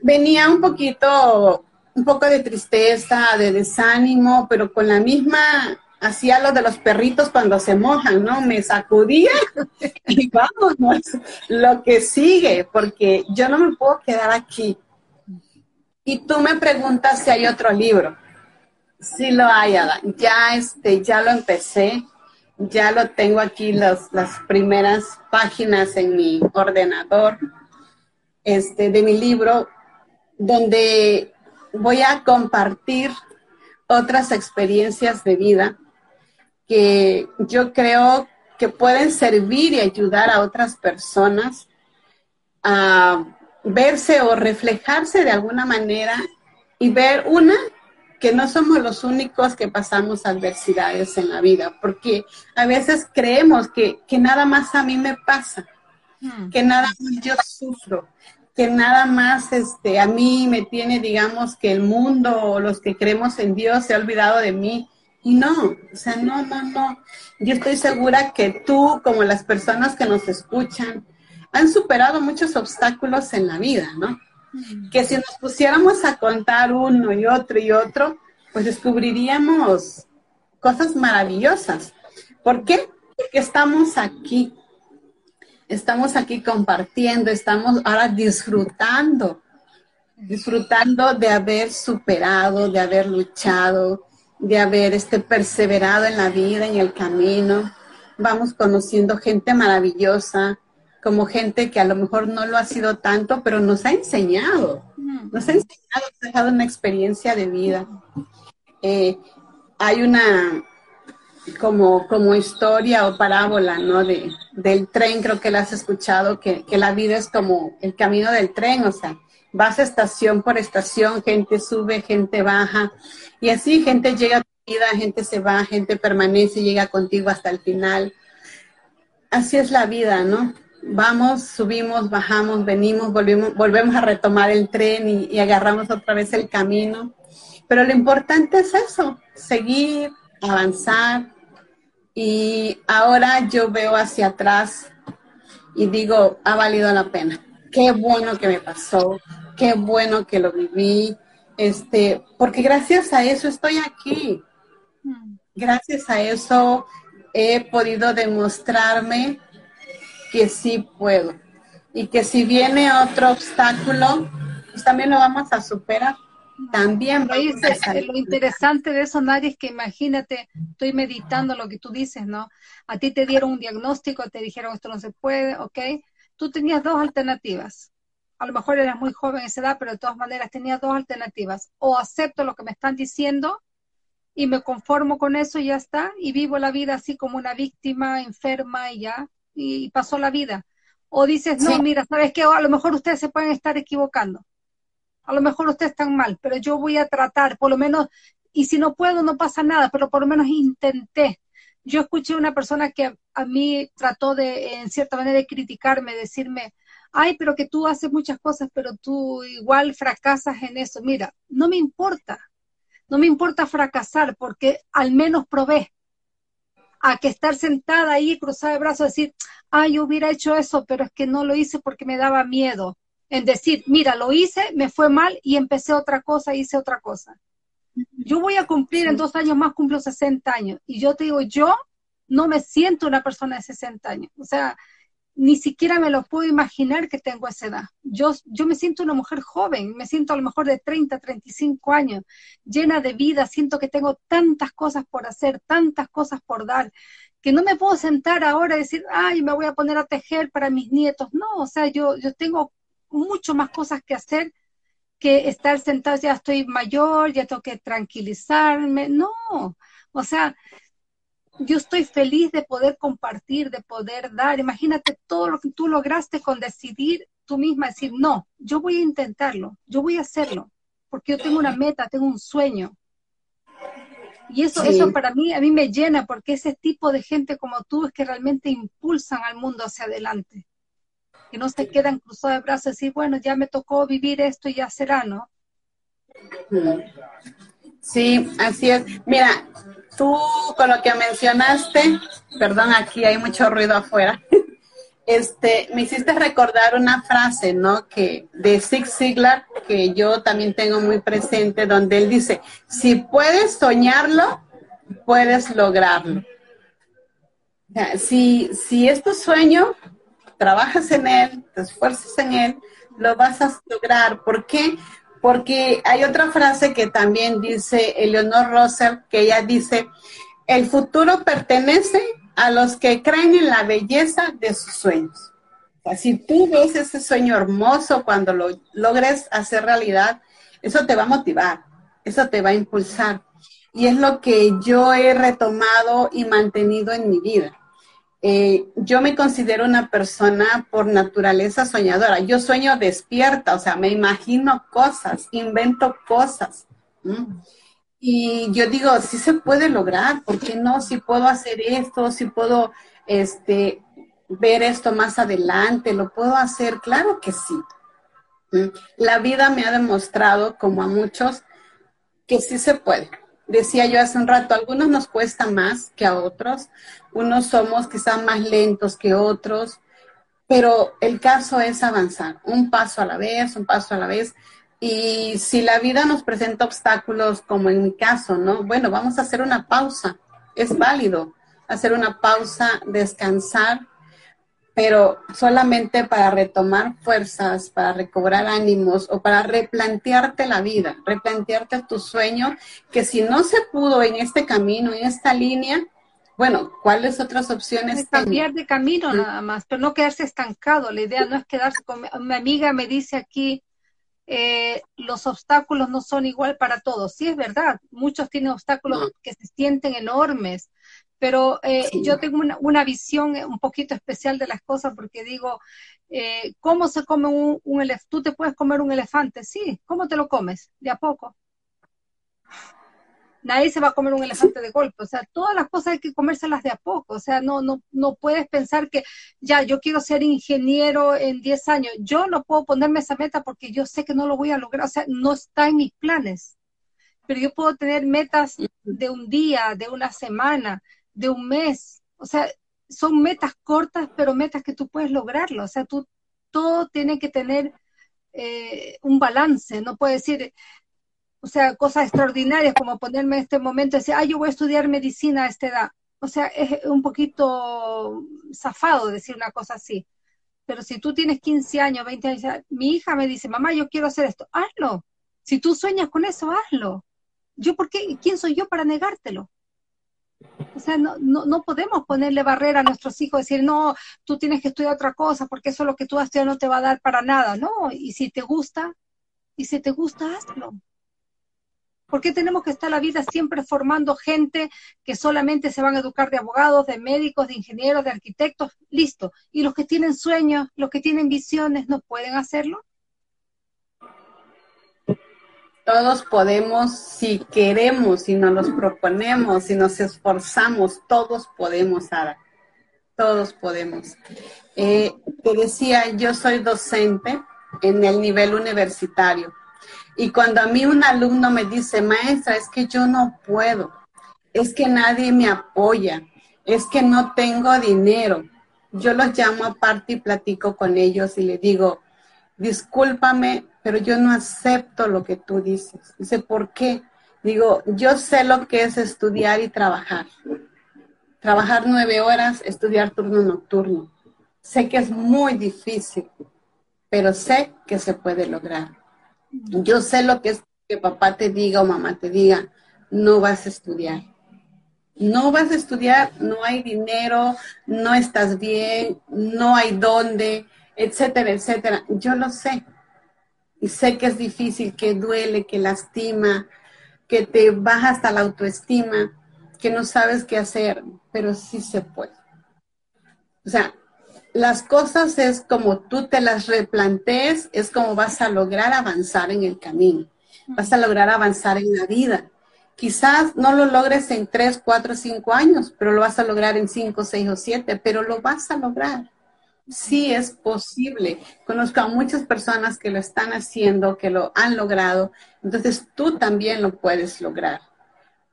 Venía un poquito, un poco de tristeza, de desánimo, pero con la misma hacía lo de los perritos cuando se mojan, ¿no? Me sacudía [laughs] y vámonos, lo que sigue, porque yo no me puedo quedar aquí. Y tú me preguntas si hay otro libro. Sí lo hay. Ya, este, ya lo empecé, ya lo tengo aquí las primeras páginas en mi ordenador este, de mi libro, donde voy a compartir otras experiencias de vida que yo creo que pueden servir y ayudar a otras personas a verse o reflejarse de alguna manera y ver una que no somos los únicos que pasamos adversidades en la vida, porque a veces creemos que, nada más a mí me pasa, hmm. que nada más yo sufro, que nada más este, a mí me tiene, digamos, que el mundo o los que creemos en Dios se ha olvidado de mí y no, o sea, no, no, no. Yo estoy segura que tú, como las personas que nos escuchan, han superado muchos obstáculos en la vida, ¿no? Que si nos pusiéramos a contar uno y otro y otro, pues descubriríamos cosas maravillosas. ¿Por qué? Porque estamos aquí. Estamos aquí compartiendo, estamos ahora disfrutando, disfrutando de haber superado, de haber luchado, de haber este, perseverado en la vida, en el camino. Vamos conociendo gente maravillosa, como gente que a lo mejor no lo ha sido tanto, pero nos ha enseñado, nos ha enseñado, nos ha dejado una experiencia de vida. Eh, hay una como, como historia o parábola, ¿no? De, del tren, creo que la has escuchado, que, que la vida es como el camino del tren, o sea, vas estación por estación, gente sube, gente baja, y así gente llega a tu vida, gente se va, gente permanece, llega contigo hasta el final. Así es la vida, ¿no? Vamos, subimos, bajamos, venimos, volvemos, volvemos a retomar el tren y, y agarramos otra vez el camino. Pero lo importante es eso, seguir, avanzar. Y ahora yo veo hacia atrás y digo, ha valido la pena. Qué bueno que me pasó, qué bueno que lo viví, este, porque gracias a eso estoy aquí. Gracias a eso he podido demostrarme que sí puedo y que si viene otro obstáculo, pues también lo vamos a superar. También lo interesante de eso, Nadia, es que imagínate, estoy meditando lo que tú dices, ¿no? A ti te dieron un diagnóstico, te dijeron esto no se puede, ¿ok? Tú tenías dos alternativas a lo mejor eras muy joven en esa edad, pero de todas maneras tenía dos alternativas. O acepto lo que me están diciendo y me conformo con eso y ya está, y vivo la vida así como una víctima enferma y ya, y, pasó la vida. O dices, no, mira, ¿sabes qué? a lo mejor ustedes se pueden estar equivocando. A lo mejor ustedes están mal, pero yo voy a tratar, por lo menos, y si no puedo, no pasa nada, pero por lo menos intenté. Yo escuché una persona que a mí trató de, en cierta manera, de criticarme, decirme, ay, pero que tú haces muchas cosas, pero tú igual fracasas en eso. Mira, no me importa, no me importa fracasar porque al menos probé. A que estar sentada ahí, cruzada de brazos, decir, ay, yo hubiera hecho eso, pero es que no lo hice porque me daba miedo. En decir, mira, lo hice, me fue mal y empecé otra cosa, hice otra cosa. Yo voy a cumplir en dos años más, cumplo 60 años. Y yo te digo, yo no me siento una persona de 60 años. O sea, ni siquiera me lo puedo imaginar que tengo esa edad. Yo, yo me siento una mujer joven, me siento a lo mejor de 30, 35 años, llena de vida, siento que tengo tantas cosas por hacer, tantas cosas por dar, que no me puedo sentar ahora y decir, ay, me voy a poner a tejer para mis nietos. No, o sea, yo, yo tengo mucho más cosas que hacer que estar sentada, ya estoy mayor, ya tengo que tranquilizarme. No, o sea, yo estoy feliz de poder compartir, de poder dar. Imagínate todo lo que tú lograste con decidir tú misma, decir, no, yo voy a intentarlo, yo voy a hacerlo, porque yo tengo una meta, tengo un sueño. Y eso, eso para mí, a mí me llena, porque ese tipo de gente como tú es que realmente impulsan al mundo hacia adelante. que no se quedan cruzados de brazos y decir, bueno, ya me tocó vivir esto y ya será, ¿no? Sí, así es. Mira, tú con lo que mencionaste, perdón, aquí hay mucho ruido afuera. [laughs] Este, me hiciste recordar una frase, ¿no? Que de Zig Ziglar, que yo también tengo muy presente, donde él dice, si puedes soñarlo, puedes lograrlo. si, si es tu sueño, trabajas en él, te esfuerzas en él, lo vas a lograr. ¿Por qué? Porque hay otra frase que también dice Eleonor Russell, que ella dice, el futuro pertenece a los que creen en la belleza de sus sueños. O si tú ves ese sueño hermoso cuando lo logres hacer realidad, eso te va a motivar, eso te va a impulsar. Y es lo que yo he retomado y mantenido en mi vida. Eh, yo me considero una persona por naturaleza soñadora. Yo sueño despierta, o sea, me imagino cosas, invento cosas. Y yo digo, sí se puede lograr, ¿por qué no? Si puedo hacer esto, si puedo este, ver esto más adelante, lo puedo hacer, claro que sí. La vida me ha demostrado, como a muchos, que sí se puede decía yo hace un rato, algunos nos cuesta más que a otros, unos somos quizás más lentos que otros, pero el caso es avanzar, un paso a la vez, un paso a la vez. Y si la vida nos presenta obstáculos, como en mi caso, ¿no? Bueno, vamos a hacer una pausa, es válido hacer una pausa, descansar, pero solamente para retomar fuerzas, para recobrar ánimos o para replantearte la vida, replantearte tu sueño, que si no se pudo en este camino, en esta línea, bueno, ¿cuáles otras opciones? cambiar de camino nada más, pero no quedarse estancado. La idea no es quedarse con... Mi amiga me dice aquí, eh, los obstáculos no son igual para todos. Sí, es verdad, muchos tienen obstáculos que se sienten enormes, pero eh, yo tengo una, visión eh, un poquito especial de las cosas porque digo, eh, ¿cómo se come un, un elefante? ¿Tú te puedes comer un elefante? Sí, ¿cómo te lo comes? De a poco. Nadie se va a comer un elefante de golpe, o sea, todas las cosas hay que comérselas de a poco, o sea, no, no, no puedes pensar que ya, yo quiero ser ingeniero en 10 años, yo no puedo ponerme esa meta porque yo sé que no lo voy a lograr, o sea, no está en mis planes, pero yo puedo tener metas de un día, de una semana, de un mes. O sea, son metas cortas, pero metas que tú puedes lograrlo. O sea, todo tiene que tener eh, un balance. No puedes decir, o sea, cosas extraordinarias como ponerme en este momento y decir, ah, yo voy a estudiar medicina a esta edad. O sea, es un poquito zafado decir una cosa así. Pero si tú tienes 15 años, 20 años, mi hija me dice, mamá, yo quiero hacer esto, hazlo. Si tú sueñas con eso, hazlo. Yo, ¿por qué? ¿Quién soy yo para negártelo? O sea, no, no, no, podemos ponerle barrera a nuestros hijos, decir, no, tú tienes que estudiar otra cosa, porque eso lo que tú has estudiado no te va a dar para nada, ¿no? Y si te gusta, y si te gusta, hazlo. ¿Por qué tenemos que estar la vida siempre formando gente que solamente se van a educar de abogados, de médicos, de ingenieros, de arquitectos? Listo. ¿Y los que tienen sueños, los que tienen visiones, no pueden hacerlo? Todos podemos, si queremos, si nos los proponemos, si nos esforzamos, todos podemos, Ara. Todos podemos. Eh, te decía, yo soy docente en el nivel universitario. Y cuando a mí un alumno me dice, maestra, es que yo no puedo, es que nadie me apoya, es que no tengo dinero, yo los llamo aparte y platico con ellos y le digo, discúlpame, pero yo no acepto lo que tú dices. Dice, ¿por qué? Digo, yo sé lo que es estudiar y trabajar. Trabajar nueve horas, estudiar turno nocturno. Sé que es muy difícil, pero sé que se puede lograr. Yo sé lo que es que papá te diga o mamá te diga, no vas a estudiar. No vas a estudiar, no hay dinero, no estás bien, no hay dónde, etcétera, etcétera. Yo lo sé, y sé que es difícil, que duele, que lastima, que te baja hasta la autoestima, que no sabes qué hacer, pero sí se puede. O sea, las cosas es como tú te las replantees, es como vas a lograr avanzar en el camino, vas a lograr avanzar en la vida. Quizás no lo logres en tres, cuatro, cinco años, pero lo vas a lograr en cinco, seis o siete, pero lo vas a lograr. Sí es posible. Conozco a muchas personas que lo están haciendo, que lo han logrado. Entonces tú también lo puedes lograr.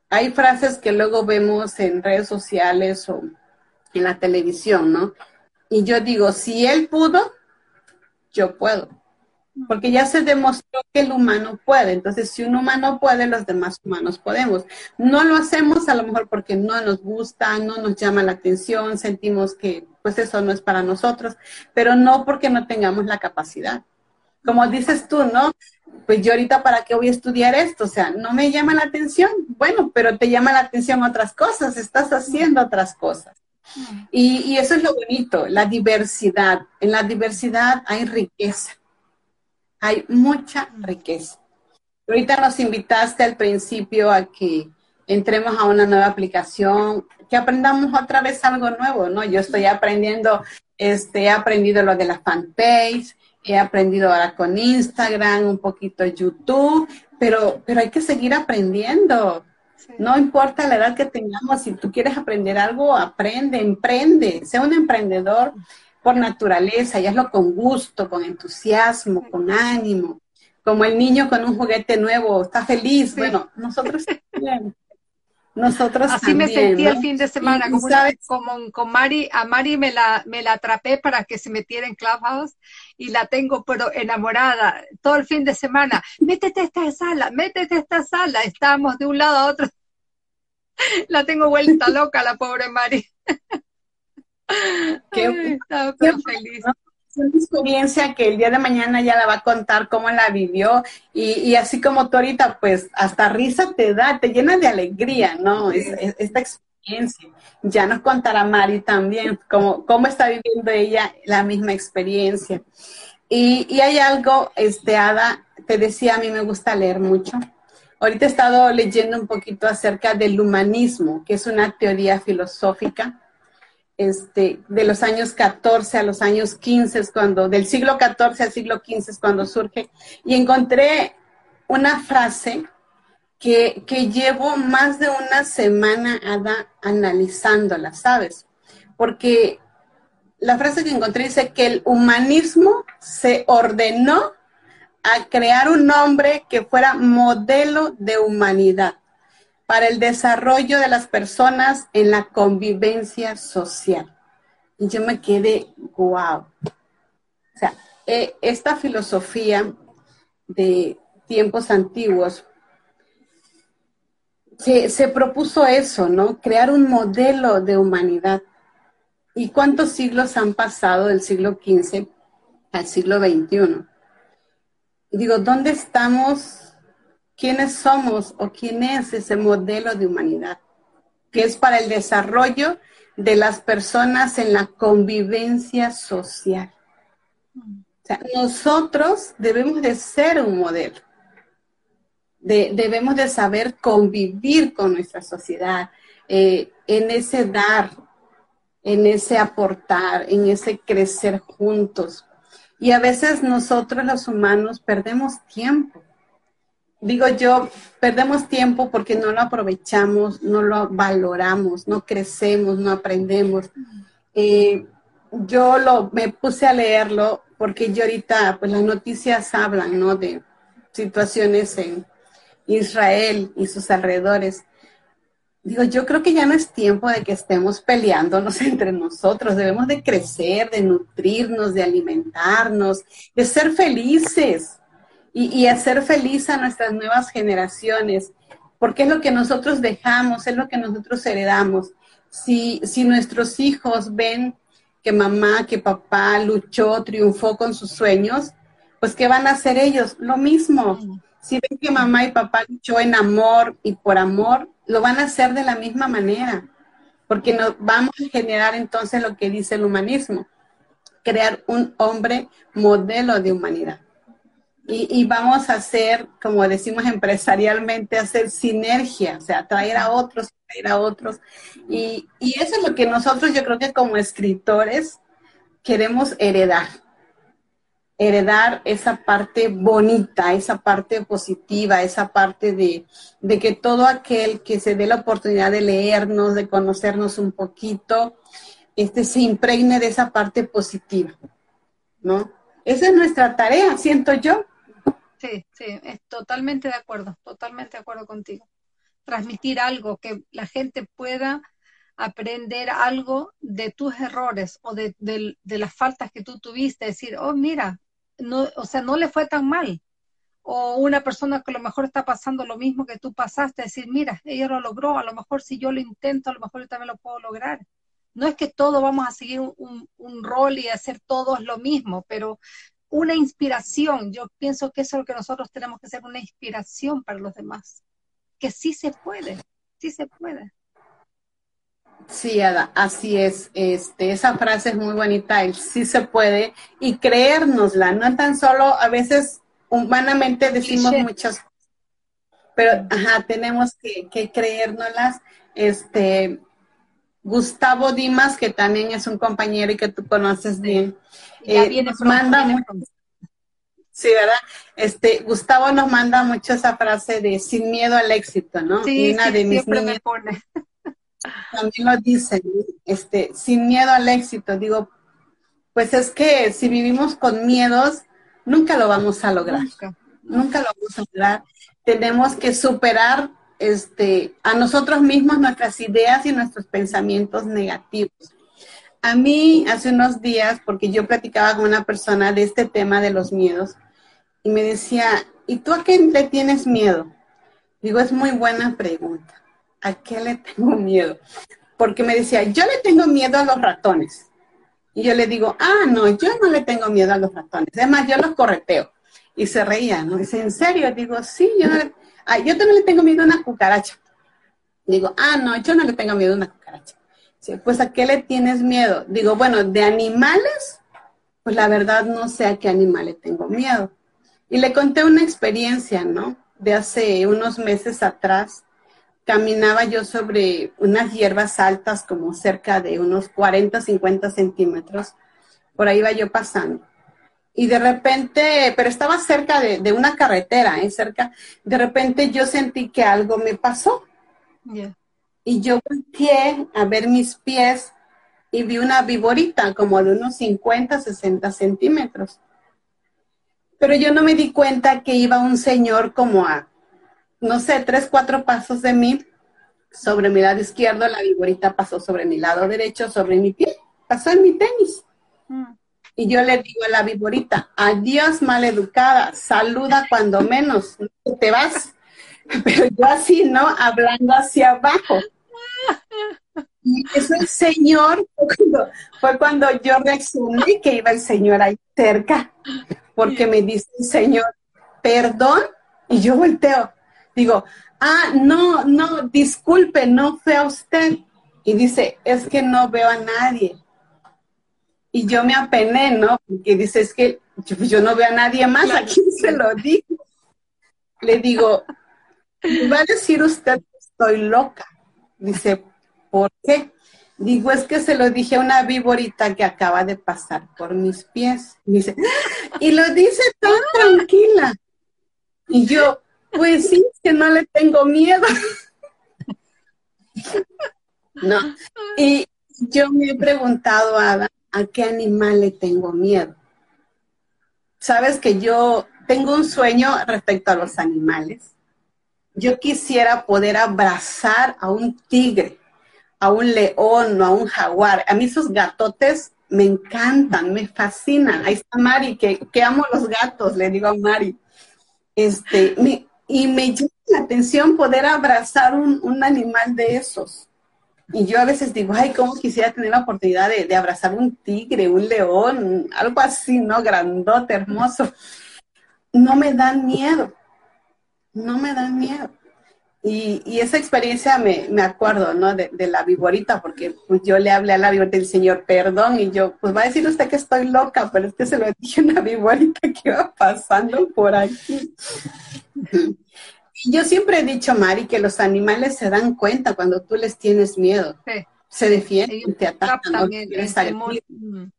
Hay frases que luego vemos en redes sociales o en la televisión, ¿no? Y yo digo, si él pudo, yo puedo porque ya se demostró que el humano puede. Entonces, si un humano puede, los demás humanos podemos. No lo hacemos a lo mejor porque no nos gusta, no nos llama la atención, sentimos que pues eso no es para nosotros, pero no porque no tengamos la capacidad. Como dices tú, ¿no? Pues yo ahorita para qué voy a estudiar esto, o sea, no me llama la atención. Bueno, pero te llama la atención otras cosas, estás haciendo otras cosas. Y, y eso es lo bonito, la diversidad. En la diversidad hay riqueza hay mucha riqueza. Ahorita nos invitaste al principio a que entremos a una nueva aplicación, que aprendamos otra vez algo nuevo, ¿no? Yo estoy aprendiendo, este, he aprendido lo de la fanpage, he aprendido ahora con Instagram, un poquito YouTube, pero, pero hay que seguir aprendiendo. No importa la edad que tengamos, si tú quieres aprender algo, aprende, emprende, sea un emprendedor por naturaleza y hazlo con gusto, con entusiasmo, con ánimo. Como el niño con un juguete nuevo, está feliz. Bueno, nosotros también. Nosotros Así me sentí el fin de semana, como, con Mari, a Mari me la, me la atrapé para que se metiera en Clubhouse y la tengo pero enamorada todo el fin de semana. Métete a esta sala, métete a esta sala. Estábamos de un lado a otro. [laughs] La tengo vuelta loca la pobre Mari. [laughs] [laughs] Qué, feliz. Es una experiencia que el día de mañana ya la va a contar cómo la vivió y, así como tú ahorita, pues hasta risa te da, te llena de alegría, ¿no? esta experiencia. Ya nos contará Mari también cómo, cómo está viviendo ella la misma experiencia. Y, y hay algo, este, Ada, te decía, a mí me gusta leer mucho. Ahorita he estado leyendo un poquito acerca del humanismo, que es una teoría filosófica este, de los años 14 a los años 15, cuando, del siglo 14 al siglo 15 es cuando surge, y encontré una frase que, que llevo más de una semana analizándola, ¿sabes? Porque la frase que encontré dice que el humanismo se ordenó a crear un hombre que fuera modelo de humanidad para el desarrollo de las personas en la convivencia social. Y yo me quedé, wow. O sea, eh, esta filosofía de tiempos antiguos se, se, propuso eso, ¿no? Crear un modelo de humanidad. ¿Y cuántos siglos han pasado del siglo XV al siglo XXI? Digo, ¿dónde estamos quiénes somos o quién es ese modelo de humanidad, que es para el desarrollo de las personas en la convivencia social. Nosotros debemos de ser un modelo. debemos de saber convivir con nuestra sociedad, eh, en ese dar, en ese aportar, en ese crecer juntos. Y a veces nosotros los humanos perdemos tiempo digo yo, perdemos tiempo porque no lo aprovechamos, no lo valoramos, no crecemos, no aprendemos. Eh, yo lo, me puse a leerlo porque yo ahorita, pues las noticias hablan, ¿no? De situaciones en Israel y sus alrededores. Digo, yo creo que ya no es tiempo de que estemos peleándonos [laughs] entre nosotros, debemos de crecer, de nutrirnos, de alimentarnos, de ser felices y, hacer feliz a nuestras nuevas generaciones, porque es lo que nosotros dejamos, es lo que nosotros heredamos. Si, si nuestros hijos ven que mamá, que papá luchó, triunfó con sus sueños, pues ¿qué van a hacer ellos? Lo mismo. Si ven que mamá y papá luchó en amor y por amor, lo van a hacer de la misma manera, porque nos vamos a generar entonces lo que dice el humanismo, crear un hombre modelo de humanidad. Y, vamos a hacer, como decimos empresarialmente, hacer sinergia, o sea, traer a otros, traer a otros. Y, y eso es lo que nosotros, yo creo que como escritores, queremos heredar. Heredar esa parte bonita, esa parte positiva, esa parte de, de que todo aquel que se dé la oportunidad de leernos, de conocernos un poquito, este, se impregne de esa parte positiva, ¿no? Esa es nuestra tarea, siento yo. Sí, sí, es totalmente de acuerdo, totalmente de acuerdo contigo. Transmitir algo que la gente pueda aprender algo de tus errores o de, las faltas que tú tuviste, decir, oh, mira, no, o sea, no le fue tan mal. O una persona que a lo mejor está pasando lo mismo que tú pasaste, decir, mira, ella lo logró, a lo mejor si yo lo intento, a lo mejor yo también lo puedo lograr. No es que todos vamos a seguir un, un rol y hacer todos lo mismo, pero una inspiración. Yo pienso que eso es lo que nosotros tenemos que ser, una inspiración para los demás. Que sí se puede, sí se puede. Sí, Ada, así es. Este, esa frase es muy bonita, el sí se puede, y creérnosla, no tan solo, a veces humanamente decimos muchas cosas, pero ajá, tenemos que, que creérnoslas. Este, Gustavo Dimas, que también es un compañero y que tú conoces bien, eh, nos manda mucho, sí, ¿verdad? Este, Gustavo nos manda mucho esa frase de sin miedo al éxito, ¿no? Sí, una de mis siempre me pone. También lo dice, este, sin miedo al éxito. Digo, pues es que si vivimos con miedos, nunca lo vamos a lograr. Nunca, lo vamos a lograr. Tenemos que superar este, a nosotros mismos nuestras ideas y nuestros pensamientos negativos. A mí hace unos días, porque yo platicaba con una persona de este tema de los miedos, y me decía, ¿y tú a qué le tienes miedo? Digo, es muy buena pregunta. ¿A qué le [laughs] tengo miedo? Porque me decía, yo le tengo miedo a los ratones. Y yo le digo, ah, no, yo no le tengo miedo a los ratones. Además, yo los correteo. Y se reía, ¿no? Dice, ¿en serio? Digo, sí, yo, ah, yo también le tengo miedo a una cucaracha. Digo, ah, no, yo no le tengo miedo a una cucaracha pues ¿a qué le tienes miedo? Digo, bueno, de animales, pues la verdad no sé a qué animal le tengo miedo. Y le conté una experiencia, ¿no? De hace unos meses atrás, caminaba yo sobre unas hierbas altas, como cerca de unos 40, 50 centímetros. Por ahí iba yo pasando. Y de repente, pero estaba cerca de, una carretera, ¿eh? Cerca. De repente yo sentí que algo me pasó y yo volteé a ver mis pies y vi una viborita como de unos 50, 60 centímetros. Pero yo no me di cuenta que iba un señor como a, no sé, tres, cuatro pasos de mí. Sobre mi lado izquierdo, la viborita pasó sobre mi lado derecho, sobre mi pie, pasó en mi tenis. Mm. Y yo le digo a la viborita, adiós maleducada, saluda cuando menos, te vas. [laughs] Pero yo así, ¿no? Hablando hacia abajo. Y eso el Señor fue cuando, yo reaccioné que iba el Señor ahí cerca, porque me dice el Señor, perdón, y yo volteo. Digo, ah, no, no, disculpe, no fue a usted. Y dice, es que no veo a nadie. Y yo me apené, ¿no? Porque dice, es que yo, no veo a nadie más, ¿a quién se lo digo? Le digo, va a decir usted que estoy loca. Dice, ¿por qué? Digo, es que se lo dije a una víborita que acaba de pasar por mis pies. Y dice, y lo dice tan tranquila. Y yo, pues sí, que no le tengo miedo. [laughs] no. Y yo me he preguntado, Ada, ¿a qué animal le tengo miedo? Sabes que yo tengo un sueño respecto a los animales yo quisiera poder abrazar a un tigre, a un león o a un jaguar. A mí esos gatotes me encantan, me fascinan. Ahí está Mari, que, que amo los gatos, le digo a Mari. Este, y me llama la atención poder abrazar un, animal de esos. Y yo a veces digo, ay, cómo quisiera tener la oportunidad de, de abrazar un tigre, un león, algo así, ¿no? Grandote, hermoso. No me dan miedo no me dan miedo. Y, esa experiencia me, acuerdo, ¿no? De, la viborita, porque pues yo le hablé a la viborita del Señor, perdón, y yo, pues va a decir usted que estoy loca, pero es que se lo dije a una viborita que iba pasando por aquí. Y yo siempre he dicho, Mari, que los animales se dan cuenta cuando tú les tienes miedo. Se defienden, te atacan, ¿no? Mm.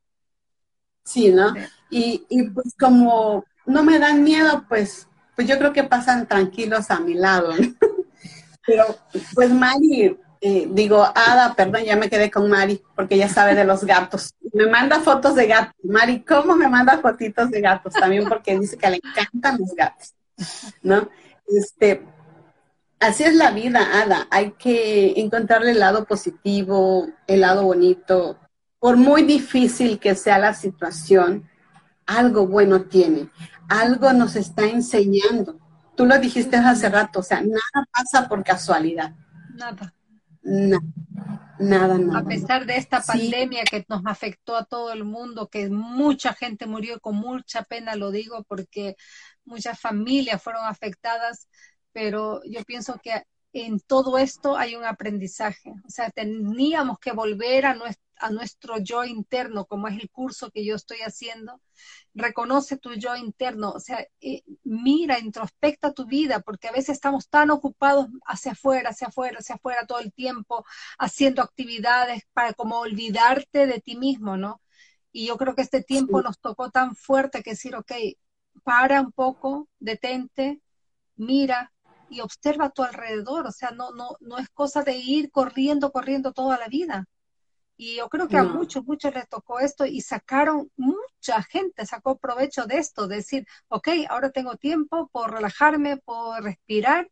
Sí, ¿no? Y, y pues como no me dan miedo, pues pues yo creo que pasan tranquilos a mi lado. [laughs] Pero, pues Mari, eh, digo, Ada, perdón, ya me quedé con Mari, porque ya sabe de los gatos. Me manda fotos de gatos. Mari, ¿cómo me manda fotitos de gatos? También porque dice que le encantan los gatos, ¿no? Este, así es la vida, Ada. Hay que encontrarle el lado positivo, el lado bonito. Por muy difícil que sea la situación, algo bueno tiene. Algo nos está enseñando. Tú lo dijiste hace rato, o sea, nada pasa por casualidad. Nada. Nada, nada, nada. A pesar de esta pandemia que nos afectó a todo el mundo, que mucha gente murió, con mucha pena lo digo, porque muchas familias fueron afectadas, pero yo pienso que en todo esto hay un aprendizaje. O sea, teníamos que volver a nuestro a nuestro yo interno, como es el curso que yo estoy haciendo, reconoce tu yo interno, o sea, eh, mira, introspecta tu vida, porque a veces estamos tan ocupados hacia afuera, hacia afuera, hacia afuera todo el tiempo, haciendo actividades para como olvidarte de ti mismo, ¿no? Y yo creo que este tiempo nos tocó tan fuerte que decir, ok, para un poco, detente, mira, y observa a tu alrededor, o sea, no, no, no es cosa de ir corriendo, corriendo toda la vida. Y yo creo que a muchos, muchos les tocó esto y sacaron, mucha gente sacó provecho de esto, decir, ok, ahora tengo tiempo, puedo relajarme, puedo respirar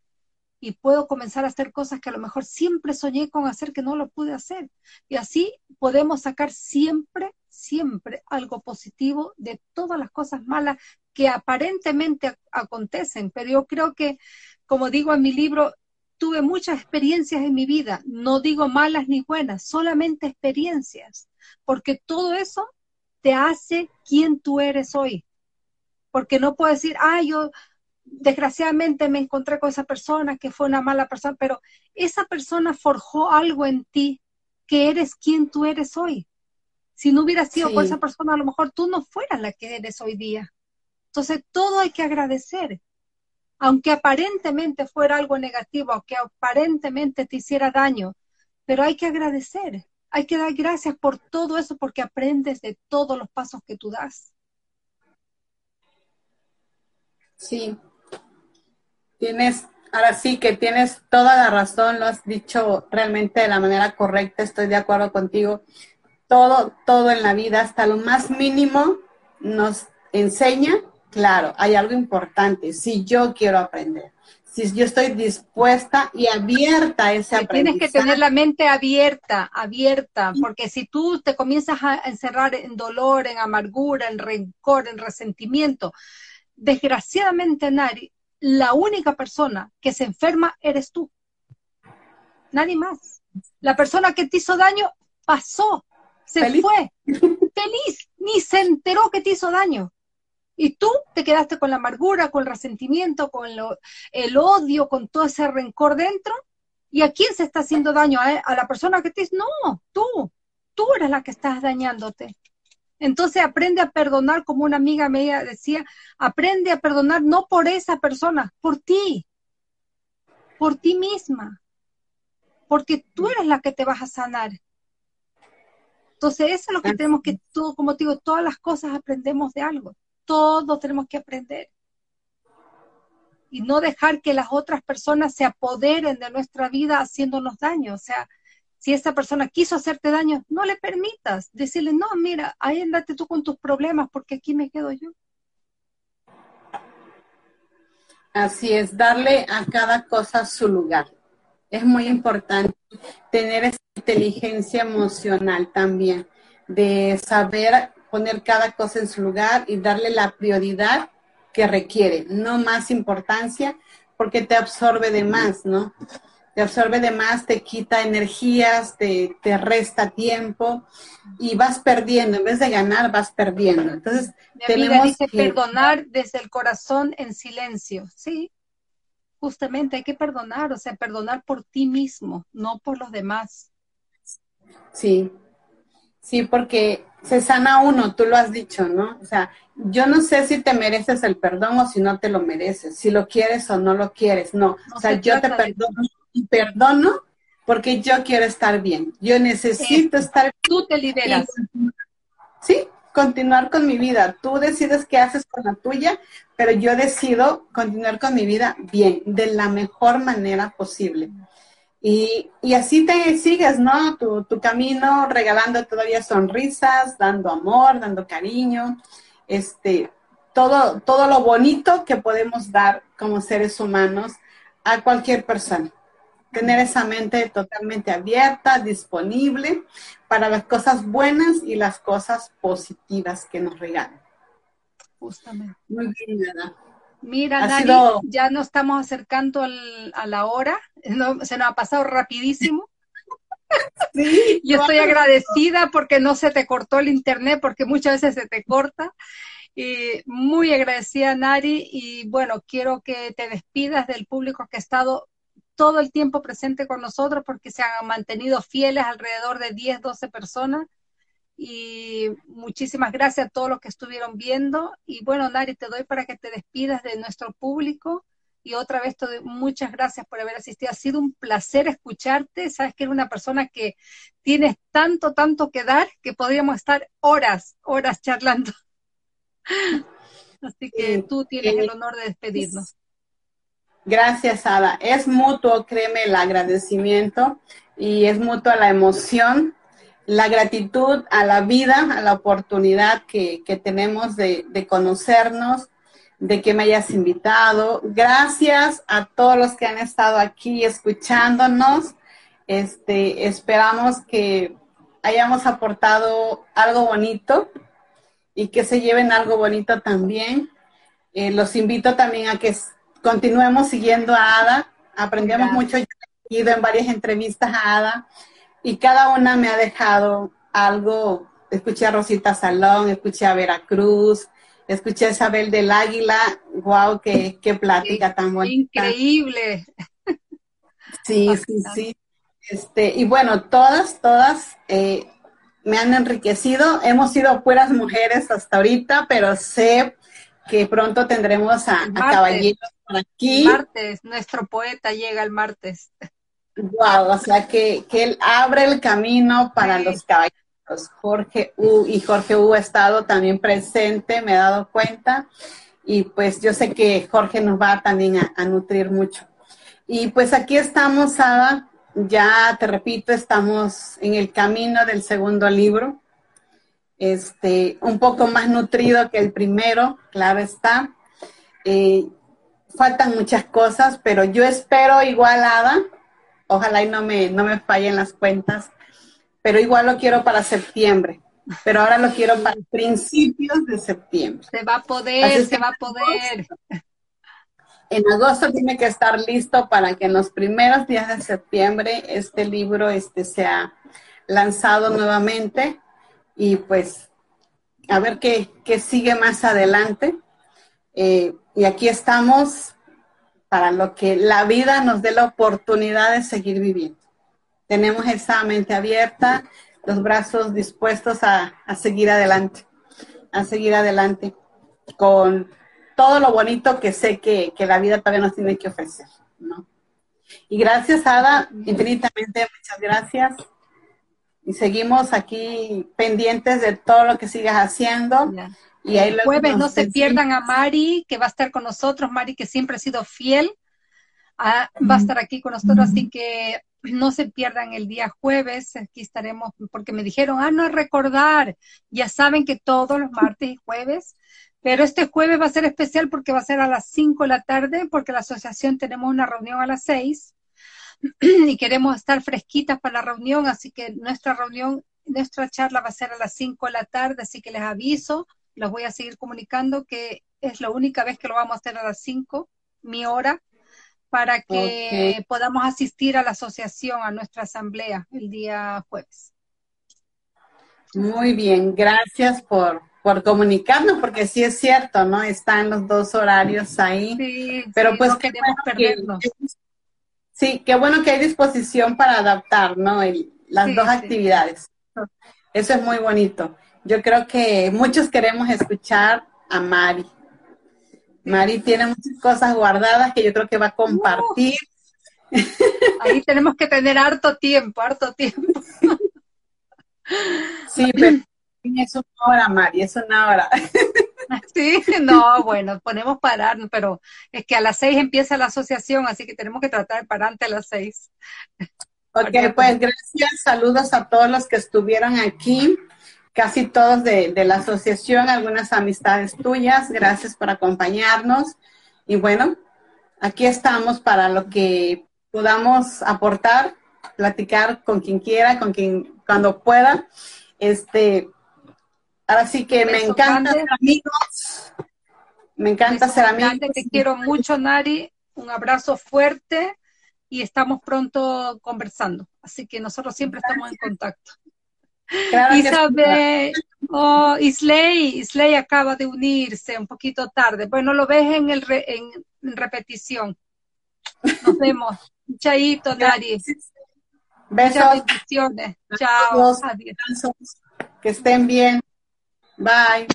y puedo comenzar a hacer cosas que a lo mejor siempre soñé con hacer que no lo pude hacer. Y así podemos sacar siempre, siempre algo positivo de todas las cosas malas que aparentemente acontecen. Pero yo creo que, como digo en mi libro, tuve muchas experiencias en mi vida, no digo malas ni buenas, solamente experiencias, porque todo eso te hace quien tú eres hoy. Porque no puedo decir, ah, yo desgraciadamente me encontré con esa persona que fue una mala persona, pero esa persona forjó algo en ti que eres quien tú eres hoy. Si no hubiera sido por esa persona, a lo mejor tú no fueras la que eres hoy día. Entonces, todo hay que agradecer aunque aparentemente fuera algo negativo, aunque aparentemente te hiciera daño, pero hay que agradecer, hay que dar gracias por todo eso porque aprendes de todos los pasos que tú das. Sí, tienes, ahora sí que tienes toda la razón, lo has dicho realmente de la manera correcta, estoy de acuerdo contigo. Todo, todo en la vida, hasta lo más mínimo, nos enseña claro, hay algo importante, si yo quiero aprender, si yo estoy dispuesta y abierta a ese aprendizaje. Tienes que tener la mente abierta, abierta, porque si tú te comienzas a encerrar en dolor, en amargura, en rencor, en resentimiento, desgraciadamente, Nari, la única persona que se enferma eres tú. Nadie más. La persona que te hizo daño pasó, se fue, feliz, ni se enteró que te hizo daño. Y tú te quedaste con la amargura, con el resentimiento, con el odio, con todo ese rencor dentro. ¿Y a quién se está haciendo daño? ¿A, la persona que te dice, no, tú, tú eres la que estás dañándote. Entonces aprende a perdonar, como una amiga me decía, aprende a perdonar no por esa persona, por ti, por ti misma, porque tú eres la que te vas a sanar. Entonces eso es lo que tenemos que, todo, como te digo, todas las cosas aprendemos de algo todos tenemos que aprender. Y no dejar que las otras personas se apoderen de nuestra vida haciéndonos daño. O sea, si esa persona quiso hacerte daño, no le permitas. Decirle, no, mira, ahí andate tú con tus problemas porque aquí me quedo yo. Así es, darle a cada cosa su lugar. Es muy importante tener esa inteligencia emocional también, de saber poner cada cosa en su lugar y darle la prioridad que requiere, no más importancia, porque te absorbe de más, ¿no? Te absorbe de más, te quita energías, te, te resta tiempo y vas perdiendo, en vez de ganar, vas perdiendo. Entonces, tenemos dice que... perdonar desde el corazón en silencio, ¿sí? Justamente hay que perdonar, o sea, perdonar por ti mismo, no por los demás. Sí, sí, porque se sana uno, tú lo has dicho, ¿no? O sea, yo no sé si te mereces el perdón o si no te lo mereces, si lo quieres o no lo quieres, no. o sea, yo te perdono y perdono porque yo quiero estar bien. Yo necesito estar bien. Tú te liberas. sí, continuar con mi vida. Tú decides qué haces con la tuya, pero yo decido continuar con mi vida bien, de la mejor manera posible. Y, así te sigues, ¿no? Tu, tu, camino regalando todavía sonrisas, dando amor, dando cariño, este, todo, todo lo bonito que podemos dar como seres humanos a cualquier persona. Tener esa mente totalmente abierta, disponible para las cosas buenas y las cosas positivas que nos regalan. Justamente. Muy bien, Ana. Mira, Nari, ya nos estamos acercando a la hora. se nos ha pasado rapidísimo. Sí, [laughs] Yo estoy agradecida porque no se te cortó el internet, porque muchas veces se te corta. Y muy agradecida, Nari. Y bueno, quiero que te despidas del público que ha estado todo el tiempo presente con nosotros, porque se han mantenido fieles alrededor de 10, 12 personas y muchísimas gracias a todos los que estuvieron viendo. Y bueno, Nari, te doy para que te despidas de nuestro público. Y otra vez te doy muchas gracias por haber asistido. Ha sido un placer escucharte. Sabes que eres una persona que tienes tanto, tanto que dar que podríamos estar horas, horas charlando. [laughs] Así que tú tienes el honor de despedirnos. Gracias, Ada. Es mutuo, créeme, el agradecimiento y es mutua la emoción la gratitud a la vida, a la oportunidad que, tenemos de, conocernos, de que me hayas invitado. Gracias a todos los que han estado aquí escuchándonos. Este, esperamos que hayamos aportado algo bonito y que se lleven algo bonito también. Eh, los invito también a que continuemos siguiendo a Ada. Aprendemos mucho. He ido en varias entrevistas a Ada y cada una me ha dejado algo. Escuché a Rosita Salón, escuché a Veracruz, escuché a Isabel del Águila. ¡Wow! ¡Qué, qué plática tan buena! Increíble. Sí, sí, sí. Este, y bueno, todas, todas eh, me han enriquecido. Hemos sido puras mujeres hasta ahorita, pero sé que pronto tendremos a, a caballeros por aquí. Martes, nuestro poeta llega el martes. Wow, o sea que, él abre el camino para los caballeros. Jorge U y Jorge U ha estado también presente, me he dado cuenta. Y pues yo sé que Jorge nos va también a, nutrir mucho. Y pues aquí estamos, Ada. Ya te repito, estamos en el camino del segundo libro. Este, un poco más nutrido que el primero, claro está. Eh, faltan muchas cosas, pero yo espero igual, Ada, Ojalá y no me, no me fallen las cuentas, pero igual lo quiero para septiembre. Pero ahora lo quiero para principios de septiembre. Se va a poder, se va a poder. En agosto tiene que estar listo para que en los primeros días de septiembre este libro este, sea lanzado nuevamente y pues a ver qué, qué sigue más adelante. Eh, y aquí estamos para lo que la vida nos dé la oportunidad de seguir viviendo. Tenemos esa mente abierta, los brazos dispuestos a, seguir adelante, a seguir adelante con todo lo bonito que sé que, la vida todavía nos tiene que ofrecer, ¿no? Y gracias, Ada, infinitamente, muchas gracias. Y seguimos aquí pendientes de todo lo que sigas haciendo. Y el jueves no se pierdan a Mari, que va a estar con nosotros, Mari que siempre ha sido fiel, ah, va a estar aquí con nosotros, así que no se pierdan el día jueves, aquí estaremos, porque me dijeron, ah, no recordar, ya saben que todos los martes y jueves, pero este jueves va a ser especial porque va a ser a las 5 de la tarde, porque la asociación tenemos una reunión a las 6 [clears throat] y queremos estar fresquitas para la reunión, así que nuestra reunión, nuestra charla va a ser a las 5 de la tarde, así que les aviso los voy a seguir comunicando que es la única vez que lo vamos a hacer a las 5, mi hora, para que podamos asistir a la asociación, a nuestra asamblea el día jueves. Muy bien, gracias por, por comunicarnos, porque sí es cierto, ¿no? Están los dos horarios ahí. Sí, pero pues no queremos perdernos. Sí, qué bueno que hay disposición para adaptar, ¿no? las dos actividades. Eso es muy bonito. Yo creo que muchos queremos escuchar a Mari. Mari tiene muchas cosas guardadas que yo creo que va a compartir. ahí tenemos que tener harto tiempo, harto tiempo. sí, pero es una hora, Mari, es una hora. [laughs] Sí, no, bueno, ponemos parar, pero es que a las seis empieza la asociación, así que tenemos que tratar de parar antes a las seis. Ok, pues gracias, saludos a todos los que estuvieron aquí, casi todos de, de la asociación, algunas amistades tuyas, gracias por acompañarnos. Y bueno, aquí estamos para lo que podamos aportar, platicar con quien quiera, con quien cuando pueda. Este, ahora sí que me encanta ser amigos. Me encanta ser amigos. Te quiero mucho, Nari. Un abrazo fuerte y estamos pronto conversando. Así que nosotros siempre estamos en contacto. Isabel, oh, Isley, Isley acaba de unirse un poquito tarde. Bueno, lo ves en, el en, repetición. Nos vemos. [laughs] Chaito, Nari. Besos. bendiciones. Chao. Que estén bien. Bye.